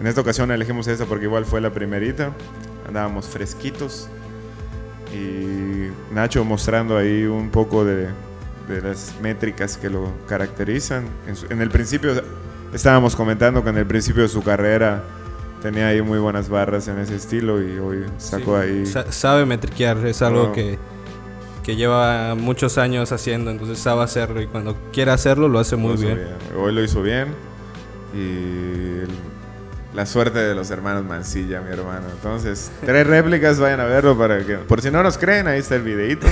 En esta ocasión elegimos esta porque igual fue la primerita, andábamos fresquitos y Nacho mostrando ahí un poco de, de las métricas que lo caracterizan. En, su- en el principio estábamos comentando que en el principio de su carrera tenía ahí muy buenas barras en ese estilo y hoy sacó Sí, ahí... sa- sabe metriquear, es algo que, que lleva muchos años haciendo, entonces sabe hacerlo y cuando quiere hacerlo lo hace muy Lo hizo bien. Hoy lo hizo bien. Y el- la suerte de los hermanos Mancilla, mi hermano. Entonces, tres réplicas, vayan a verlo para que. Por si no nos creen, ahí está el videito.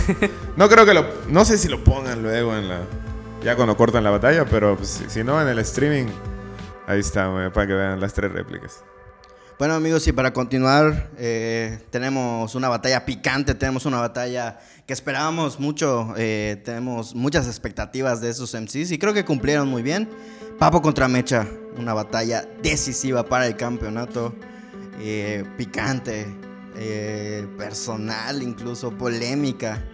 No creo que lo. No sé si lo pongan luego en la. Ya cuando cortan la batalla, pero pues, si, no, en el streaming. Ahí está, para que vean las tres réplicas. Bueno amigos, y para continuar, eh, tenemos una batalla picante, tenemos una batalla que esperábamos mucho, eh, tenemos muchas expectativas de esos MCs y creo que cumplieron muy bien. Papo contra Mecha, una batalla decisiva para el campeonato, eh, picante, eh, personal, incluso polémica.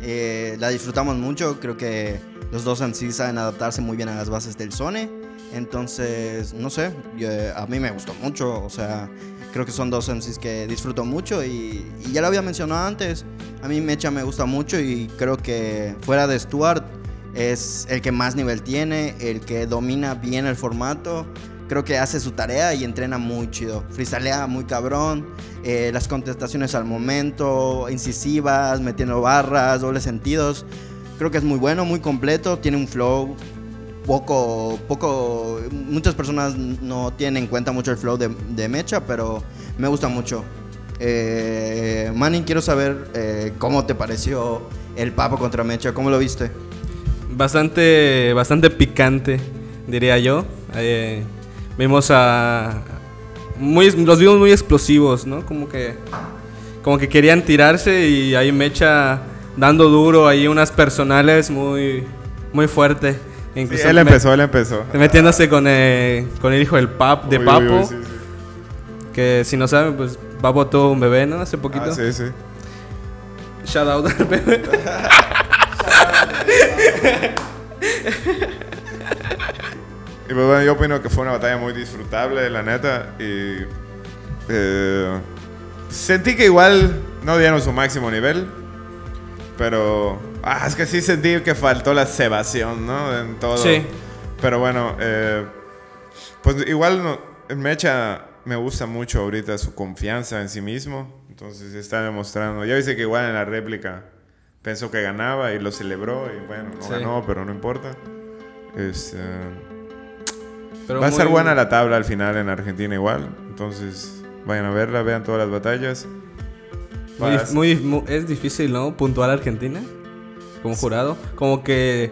Eh, la disfrutamos mucho, creo que los dos MCs saben adaptarse muy bien a las bases del Zone. Entonces, no sé, a mí me gustó mucho, o sea, creo que son dos MCs que disfruto mucho y ya lo había mencionado antes, a mí Mecha me gusta mucho y creo que fuera de Stuart es el que más nivel tiene, el que domina bien el formato, creo que hace su tarea y entrena muy chido, freestylea muy cabrón, eh, las contestaciones al momento, incisivas, metiendo barras, dobles sentidos, creo que es muy bueno, muy completo, tiene un flow poco, poco, muchas personas no tienen en cuenta mucho el flow de, Mecha, pero me gusta mucho. Eh, Manny, quiero saber eh, cómo te pareció el Papo contra Mecha, ¿cómo lo viste? Bastante, bastante picante, diría yo. Eh, vimos a... Muy, los vimos muy explosivos, ¿no? Como que, como que querían tirarse y ahí Mecha dando duro, ahí unas personales muy, muy fuerte. Sí, Incluso él empezó, él empezó. Metiéndose con, eh, con el hijo del pap, de Uy, uy, Papo. uy, sí, sí. Que si no saben, pues Papo tuvo un bebé, ¿no? Hace poquito. Ah, sí, sí. Shout out al bebé. *laughs* *laughs* Y pues bueno, yo opino que fue una batalla muy disfrutable, la neta. Y eh, sentí que igual no dieron su máximo nivel. Pero ah, es que sí sentí que faltó la cebación, ¿no? En todo. Sí. Pero bueno, eh, pues igual no, Mecha me gusta mucho ahorita su confianza en sí mismo. Entonces está demostrando. Ya viste que igual en la réplica pensó que ganaba y lo celebró. Y bueno, no Sí. ganó, pero no importa. Este, Pero Va a ser muy- buena la tabla al final en Argentina igual. Entonces, vayan a verla, vean todas las batallas. Muy, muy- mu- es difícil, ¿no? Puntuar a Argentina como jurado. Como que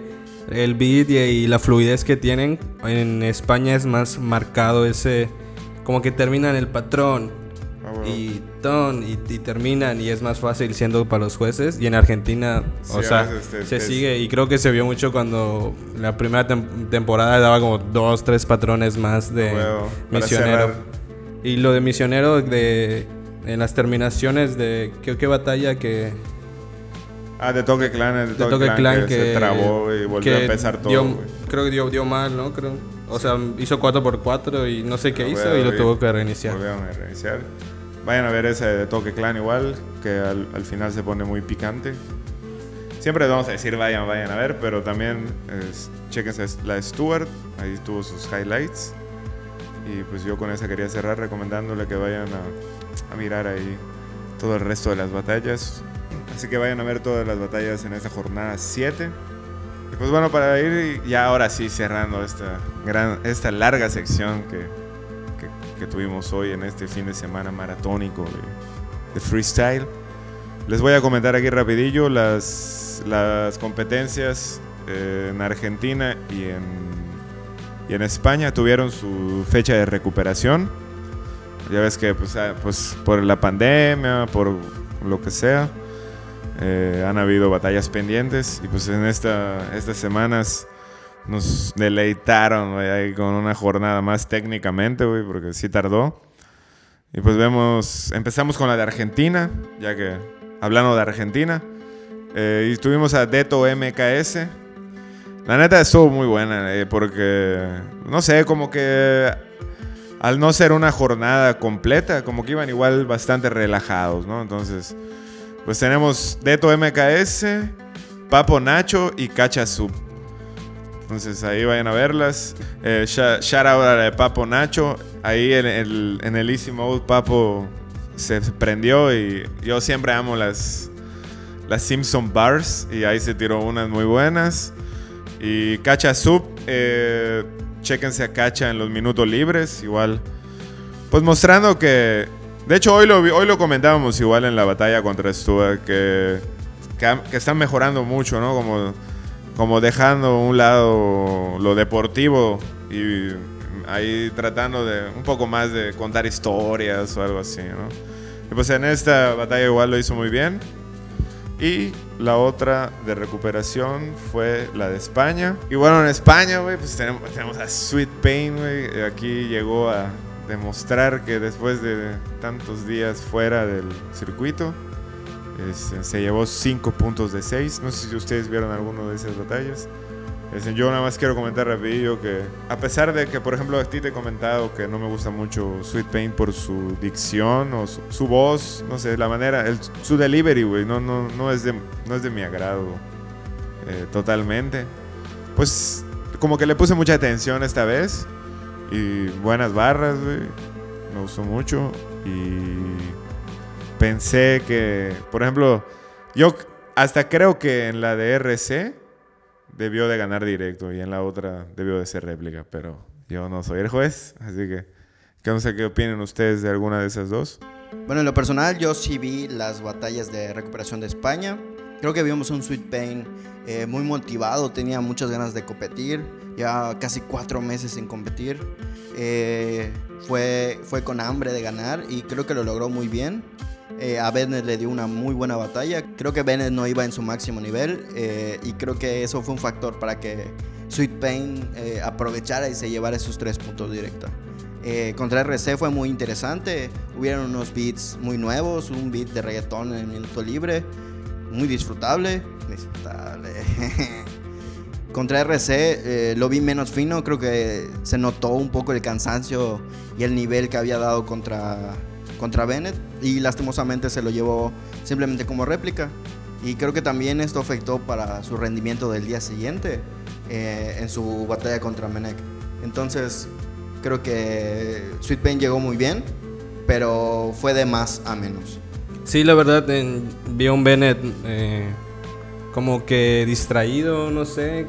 el beat y, y la fluidez que tienen en España es más marcado ese... Como que terminan el patrón Ah, bueno. y ton y, y terminan y es más fácil siendo para los jueces. Y en Argentina, Sí, o sea, veces te- se sigue y creo que se vio mucho cuando la primera tem- temporada daba como dos, tres patrones más de misionero. Y lo de misionero de en las terminaciones de qué, qué batalla que Ah, de Toque Clan, de Toque, Clan, Clan que, que se trabó y volvió a empezar todo. dio- creo que dio, dio mal, ¿no? Creo. O sea, hizo 4x4 y no sé qué Ah, hizo y lo tuvo que reiniciar. Volvieron a reiniciar. Vayan a ver ese de Toque Clan igual, que al, al final se pone muy picante. Siempre vamos a decir vayan, vayan a ver, pero también es, chéquense la de Stuart, ahí tuvo sus highlights. Y pues yo con esa quería cerrar recomendándole que vayan a, a mirar ahí todo el resto de las batallas. Así que vayan a ver todas las batallas en esta jornada 7. Y pues bueno, para ir ya ahora sí cerrando esta, gran, esta larga sección que, que, tuvimos hoy en este fin de semana maratónico de, de freestyle. Les voy a comentar aquí rapidillo las, las competencias eh, en Argentina y en, y en España tuvieron su fecha de recuperación. Ya ves que pues, ah, pues por la pandemia, por lo que sea, eh, han habido batallas pendientes y pues en esta, estas semanas nos deleitaron, con una jornada más técnicamente, güey, porque sí tardó. Y pues vemos, empezamos con la de Argentina, ya que hablando de Argentina. Eh, y tuvimos a Deto MKS. La neta estuvo muy buena, eh, porque, no sé, como que al no ser una jornada completa, como que iban igual bastante relajados, ¿no? Entonces, pues tenemos Deto MKS, Papo Nacho y Cacha Sub. Entonces ahí vayan a verlas. Eh, shout out a Papo Nacho. Ahí en el, en el Easy Mode Papo se prendió y yo siempre amo las, las Simpson Bars y ahí se tiró unas muy buenas. Y Cacha Sub, eh, chéquense a Cacha en los minutos libres, igual. Pues mostrando que, de hecho hoy lo, hoy lo comentábamos igual en la batalla contra Stuart, que, que, que están mejorando mucho, ¿no? Como, como dejando a un lado lo deportivo y ahí tratando de un poco más de contar historias o algo así, ¿no? Y pues en esta batalla igual lo hizo muy bien. Y la otra de recuperación fue la de España. Y bueno, en España, güey, pues tenemos, tenemos a Sweet Pain, güey. Aquí llegó a demostrar que después de tantos días fuera del circuito, este, se llevó 5 puntos de 6. No sé si ustedes vieron alguno de esas batallas. Este, yo nada más quiero comentar rapidillo que a pesar de que, por ejemplo, a ti te he comentado que no me gusta mucho Sweet Pain por su dicción o su, su voz, no sé, la manera, el- su delivery, güey, no, no, no, es de, no es de mi agrado eh, totalmente. Pues como que le puse mucha atención esta vez y buenas barras, güey, me gustó mucho y pensé que, por ejemplo, yo hasta creo que en la de RC debió de ganar directo y en la otra debió de ser réplica, pero yo no soy el juez, así que, que no sé qué opinen ustedes de alguna de esas dos. Bueno, en lo personal yo sí vi las batallas de recuperación de España. Creo que vimos un Sweet Pain eh, muy motivado, tenía muchas ganas de competir, ya casi cuatro meses sin competir. Eh, fue, fue con hambre de ganar y creo que lo logró muy bien. Eh, a Bennett le dio una muy buena batalla. Creo que Bennett no iba en su máximo nivel eh, y creo que eso fue un factor para que Sweet Pain eh, aprovechara y se llevara esos tres puntos directos. Eh, contra RC fue muy interesante. Hubieron unos beats muy nuevos, un beat de reggaetón en el minuto libre, muy disfrutable. Disfrutable. *laughs* contra RC eh, lo vi menos fino, creo que se notó un poco el cansancio y el nivel que había dado contra, contra Bennett y lastimosamente se lo llevó simplemente como réplica. Y creo que también esto afectó para su rendimiento del día siguiente eh, en su batalla contra Menek. Entonces, creo que Sweet Pain llegó muy bien, pero fue de más a menos. Sí, la verdad, vi a un Bennett eh, como que distraído, no sé.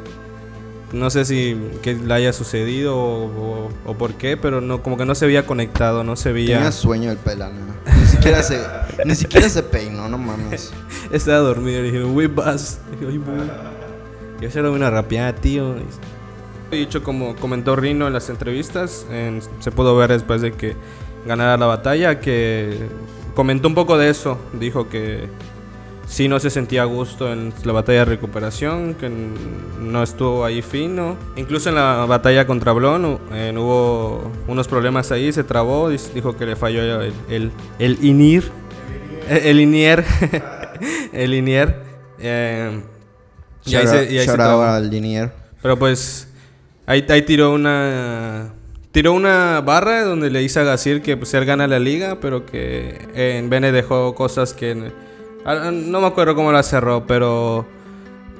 No sé si que le haya sucedido o, o- o por qué, pero no, como que no se veía conectado, no se veía. Tenía sueño el pelano. Ni siquiera se, *laughs* ni siquiera se peinó, no mames. Estaba dormido y dije, güey, vas. Y. Yo se lo vine a rapear, tío. He dicho, como comentó Rino en las entrevistas, en- se pudo ver después de que ganara la batalla, que comentó un poco de eso. Dijo que sí no se sentía a gusto en la batalla de recuperación, que no estuvo ahí fino. Incluso en la batalla contra Blon eh, hubo unos problemas ahí, se trabó, dijo que le falló el, el, el INIR. El, INIER. el INIER. *laughs* eh, y ahí Shout se- out- y ahí se trabó. out al Linier. Pero pues ahí, ahí tiró una tiró una barra donde le dice a Gasir que pues él gana la liga, pero que en Bene dejó cosas que no me acuerdo cómo la cerró, pero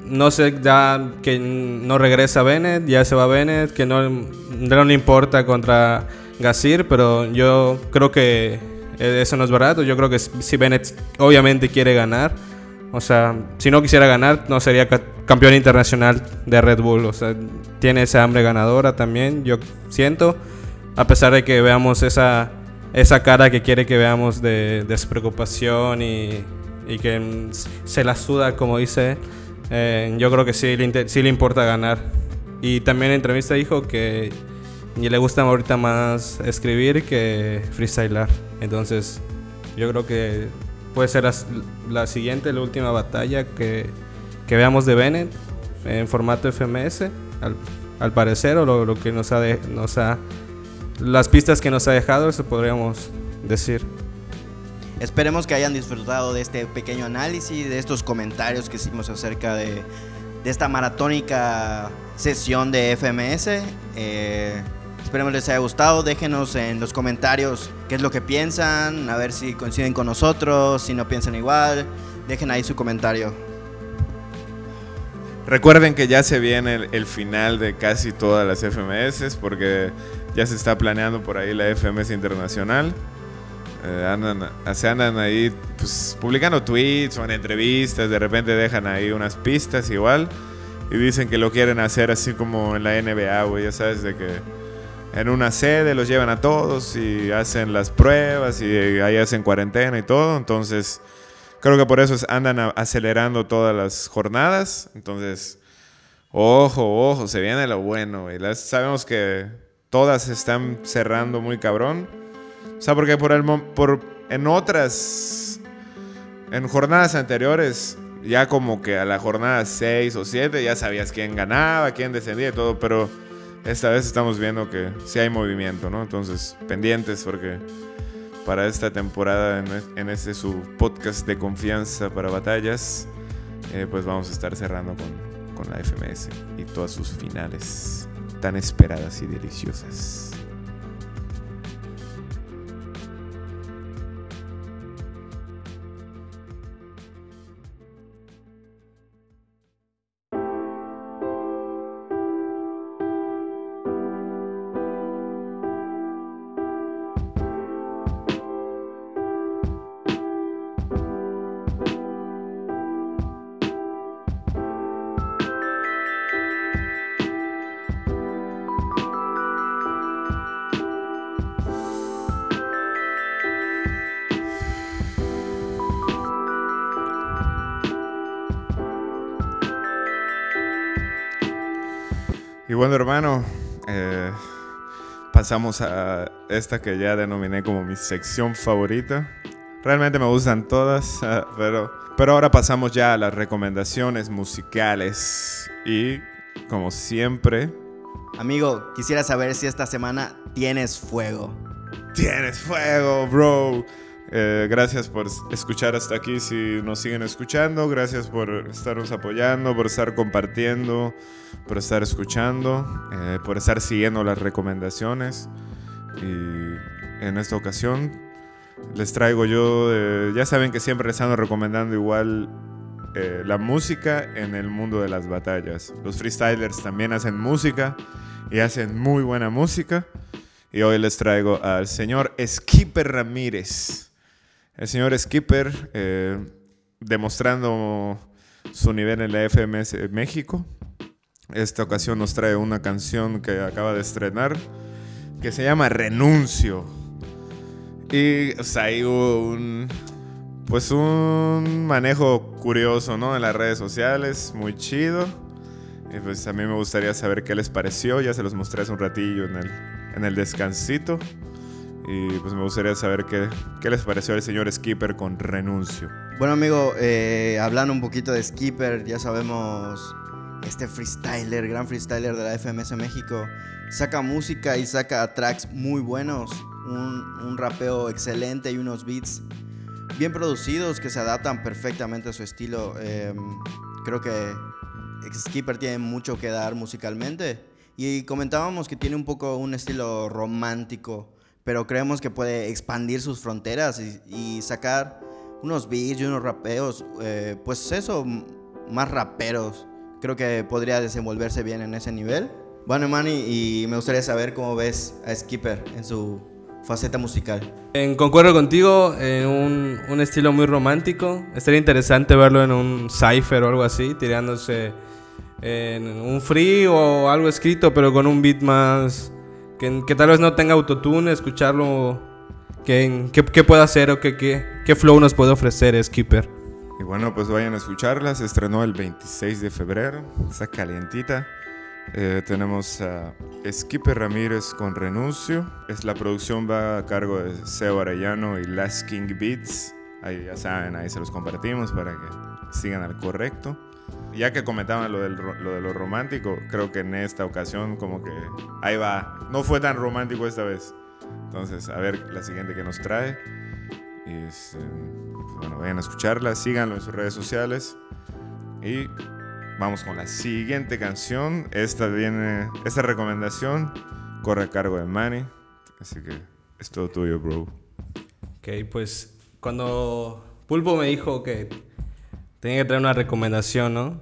no sé ya que no regresa Bennett, ya se va Bennett, que no, no le importa contra Gasir, pero yo creo que eh, eso no es barato. Yo creo que si Bennett obviamente quiere ganar, o sea, si no quisiera ganar, no sería ca- campeón internacional de Red Bull. O sea, tiene esa hambre ganadora también, yo siento. A pesar de que veamos esa, esa cara que quiere que veamos de despreocupación y, y que mm, se la suda, como dice, eh, yo creo que sí le, sí le importa ganar. Y también en entrevista dijo que le gusta ahorita más escribir que freestylar. Entonces, yo creo que puede ser la, la siguiente, la última batalla que, que veamos de Bennett en formato FMS. al, al parecer, o lo, lo que nos ha, de- nos ha... Las pistas que nos ha dejado, eso podríamos decir. Esperemos que hayan disfrutado de este pequeño análisis, de estos comentarios que hicimos acerca de, esta maratónica sesión de FMS. Eh, esperemos les haya gustado. Déjenos en los comentarios qué es lo que piensan, a ver si coinciden con nosotros, si no piensan igual. Dejen ahí su comentario. Recuerden que ya se viene el, el final de casi todas las FMS porque ya se está planeando por ahí la FMS internacional. Eh, andan, se andan ahí pues, publicando tweets o en entrevistas, de repente dejan ahí unas pistas igual y dicen que lo quieren hacer así como en la NBA, güey, ya sabes, de que en una sede los llevan a todos y hacen las pruebas y ahí hacen cuarentena y todo, entonces creo que por eso es- andan acelerando todas las jornadas, entonces ojo, ojo, se viene lo bueno, güey. Sabemos que todas están cerrando muy cabrón. O sea, porque por en otras en jornadas anteriores ya como que a la jornada 6 o 7 ya sabías quién ganaba, quién descendía y todo, pero esta vez estamos viendo que sí hay movimiento, ¿no? Entonces, pendientes porque para esta temporada en, en este su podcast de confianza para batallas, eh, pues vamos a estar cerrando con, con la FMS y todas sus finales tan esperadas y deliciosas. Pasamos a esta que ya denominé como mi sección favorita. Realmente me gustan todas, *laughs* ah, pero, pero ahora pasamos ya a las recomendaciones musicales. Y como siempre, Amigo, quisiera saber si esta semana tienes fuego. tienes fuego, bro. Eh, gracias por escuchar hasta aquí. Si nos siguen escuchando, gracias por estarnos apoyando, por estar compartiendo, por estar escuchando, eh, por estar siguiendo las recomendaciones. Y en esta ocasión les traigo yo, eh, ya saben que siempre les ando recomendando igual eh, la música en el mundo de las batallas. Los freestylers también hacen música y hacen muy buena música. Y hoy les traigo al señor Skipper Ramírez. El señor Skipper eh, demostrando su nivel en la FMS México. Esta ocasión nos trae una canción que acaba de estrenar que se llama Renuncio. Y o hubo un, pues un manejo curioso, ¿no? En las redes sociales, muy chido. Y pues a mí me gustaría saber qué les pareció. Ya se los mostré hace un ratillo en el, en el descansito. Y pues me gustaría saber qué, qué les pareció al señor Skipper con Renuncio. Bueno, amigo, eh, hablando un poquito de Skipper, ya sabemos, este freestyler, gran freestyler de la FMS México, saca música y saca tracks muy buenos, un, un rapeo excelente y unos beats bien producidos que se adaptan perfectamente a su estilo. Eh, creo que Skipper tiene mucho que dar musicalmente. Y comentábamos que tiene un poco un estilo romántico, pero creemos que puede expandir sus fronteras y, sacar unos beats y unos rapeos, eh, pues eso, más raperos. Creo que podría desenvolverse bien en ese nivel. Bueno, Manny, y me gustaría saber cómo ves a Skipper en su faceta musical. En, concuerdo contigo, en un, un estilo muy romántico. Estaría interesante verlo en un cipher o algo así, tirándose en un free o algo escrito, pero con un beat más. Que, que tal vez no tenga autotune, escucharlo. ¿Qué, qué, qué puede hacer o qué flow nos puede ofrecer Skipper? Y bueno, pues vayan a escucharla. Se estrenó el 26 de febrero. Está calientita. Eh, tenemos a Skipper Ramírez con Renuncio. Es la producción va a cargo de Seo Arellano y Last King Beats. Ahí ya saben, ahí se los compartimos para que sigan al correcto. Ya que comentaban lo, del, lo de lo romántico, creo que en esta ocasión como que ahí va. No fue tan romántico esta vez. Entonces, a ver la siguiente que nos trae. Y este, bueno, vayan a escucharla, síganlo en sus redes sociales. Y vamos con la siguiente canción. Esta viene, esta recomendación corre a cargo de Manny. Así que es todo tuyo, bro. Ok, pues cuando Pulpo me dijo que tenía que traer una recomendación, ¿no?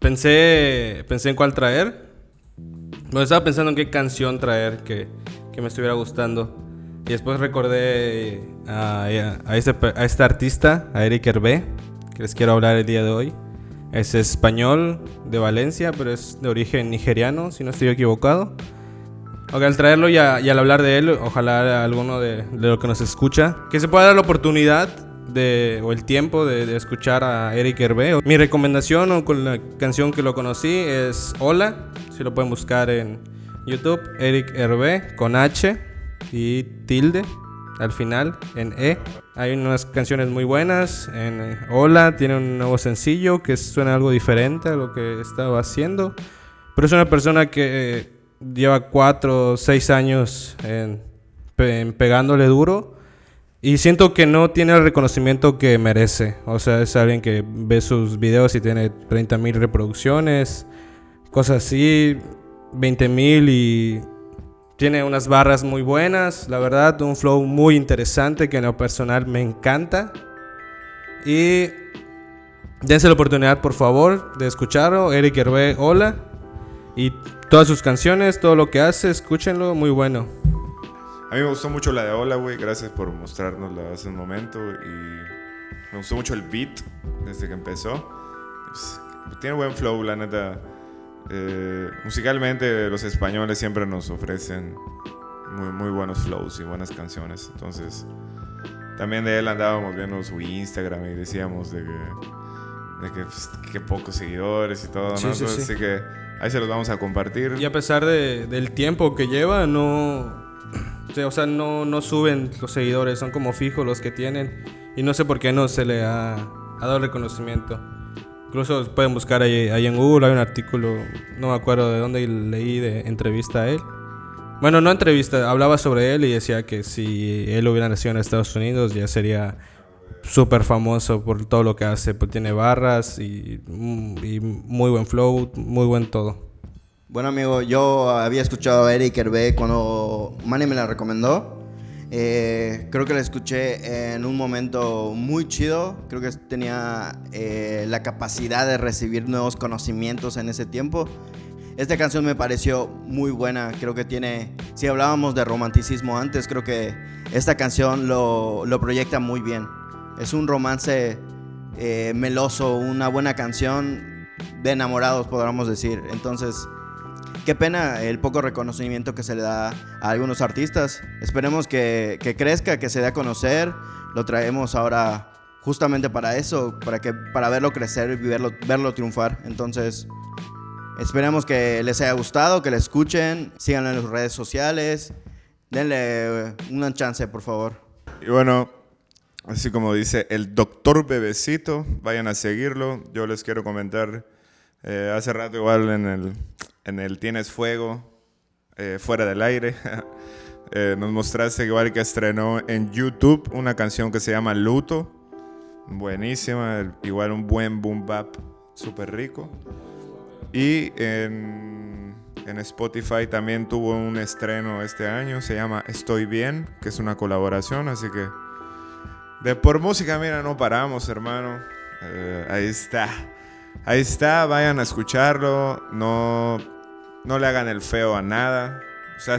Pensé, pensé en cuál traer. Bueno, estaba pensando en qué canción traer que, que me estuviera gustando. Y después recordé a, a este, pe- a este artista, a Eric Hervé, que les quiero hablar el día de hoy. Es español de Valencia, pero es de origen nigeriano, si no estoy equivocado. Ok, al traerlo y, a- y al hablar de él, ojalá alguno de, de lo que nos escucha, que se pueda dar la oportunidad de, o el tiempo de, de escuchar a Eric Hervé. Mi recomendación o con la canción que lo conocí es Hola, si lo pueden buscar en YouTube, Eric Hervé con H y tilde al final en E. Hay unas canciones muy buenas. En eh, Hola tiene un nuevo sencillo que suena algo diferente a lo que estaba haciendo. Pero es una persona que eh, lleva cuatro o seis años en, en pegándole duro. Y siento que no tiene el reconocimiento que merece. O sea, es alguien que ve sus videos y tiene 30 mil reproducciones, cosas así, 20 mil y tiene unas barras muy buenas, la verdad, un flow muy interesante que en lo personal me encanta. Y dense la oportunidad, por favor, de escucharlo. Eric Hervé, hola. Y todas sus canciones, todo lo que hace, escúchenlo, muy bueno. A mí me gustó mucho la de Hola, güey. Gracias por mostrárnosla hace un momento. Y me gustó mucho el beat desde que empezó. Pues, tiene buen flow, la neta. Eh, musicalmente, los españoles siempre nos ofrecen muy, muy buenos flows y buenas canciones. Entonces, también de él andábamos viendo su Instagram y decíamos de que, de que, pues, que pocos seguidores y todo, ¿no? Sí, sí, Entonces, sí. Así que ahí se los vamos a compartir. Y a pesar de- del tiempo que lleva, no. O sea, no, no suben los seguidores, son como fijos los que tienen. Y no sé por qué no se le ha, ha dado reconocimiento. Incluso pueden buscar ahí, ahí en Google, hay un artículo, no me acuerdo de dónde leí de entrevista a él. Bueno, no entrevista, hablaba sobre él y decía que si él hubiera nacido en Estados Unidos ya sería súper famoso por todo lo que hace. Pues tiene barras y, mm, y muy buen flow, muy buen todo. Bueno, amigo, yo había escuchado a Eric Hervé cuando Manny me la recomendó. Eh, creo que la escuché en un momento muy chido. Creo que tenía eh, la capacidad de recibir nuevos conocimientos en ese tiempo. Esta canción me pareció muy buena. Creo que tiene. Si hablábamos de romanticismo antes, creo que esta canción lo, lo proyecta muy bien. Es un romance eh, meloso, una buena canción de enamorados, podríamos decir. Entonces, qué pena el poco reconocimiento que se le da a algunos artistas. Esperemos que, que crezca, que se dé a conocer. Lo traemos ahora justamente para eso, para, que, para verlo crecer y verlo, verlo triunfar. Entonces, esperemos que les haya gustado, que le escuchen, síganlo en sus redes sociales. Denle una chance, por favor. Y bueno, así como dice el doctor Bebecito, vayan a seguirlo. Yo les quiero comentar, eh, hace rato igual en el, en el Tienes Fuego, eh, fuera del aire, *laughs* eh, nos mostraste igual que estrenó en YouTube una canción que se llama Luto. Buenísima, igual un buen boom bap, súper rico. Y en, en Spotify también tuvo un estreno este año, se llama Estoy Bien, que es una colaboración, así que de por música, mira, no paramos, hermano. Eh, ahí está. Ahí está, vayan a escucharlo, no, no le hagan el feo a nada. O sea,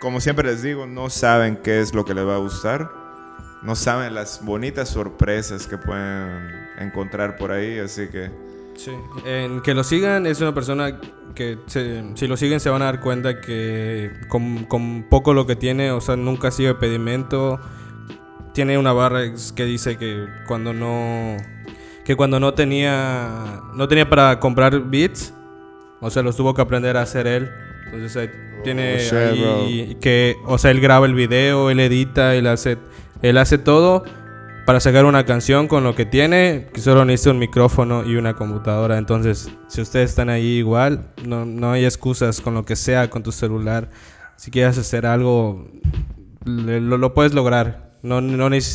como siempre les digo, no saben qué es lo que les va a gustar. No saben las bonitas sorpresas que pueden encontrar por ahí, así que... Sí. En que lo sigan es una persona que si lo siguen se van a dar cuenta que con, con poco lo que tiene, o sea, nunca sigue pedimento. Tiene una barra que dice que cuando no que cuando no tenía no tenía para comprar beats, o sea, los tuvo que aprender a hacer él. Entonces ahí tiene Oh, shit, ahí que o sea, él graba el video, él edita, él hace él hace todo para sacar una canción con lo que tiene, que solo necesita un micrófono y una computadora. Entonces, si ustedes están ahí igual, no, no hay excusas con lo que sea, con tu celular. Si quieres hacer algo, lo, lo puedes lograr. No, no, necesi-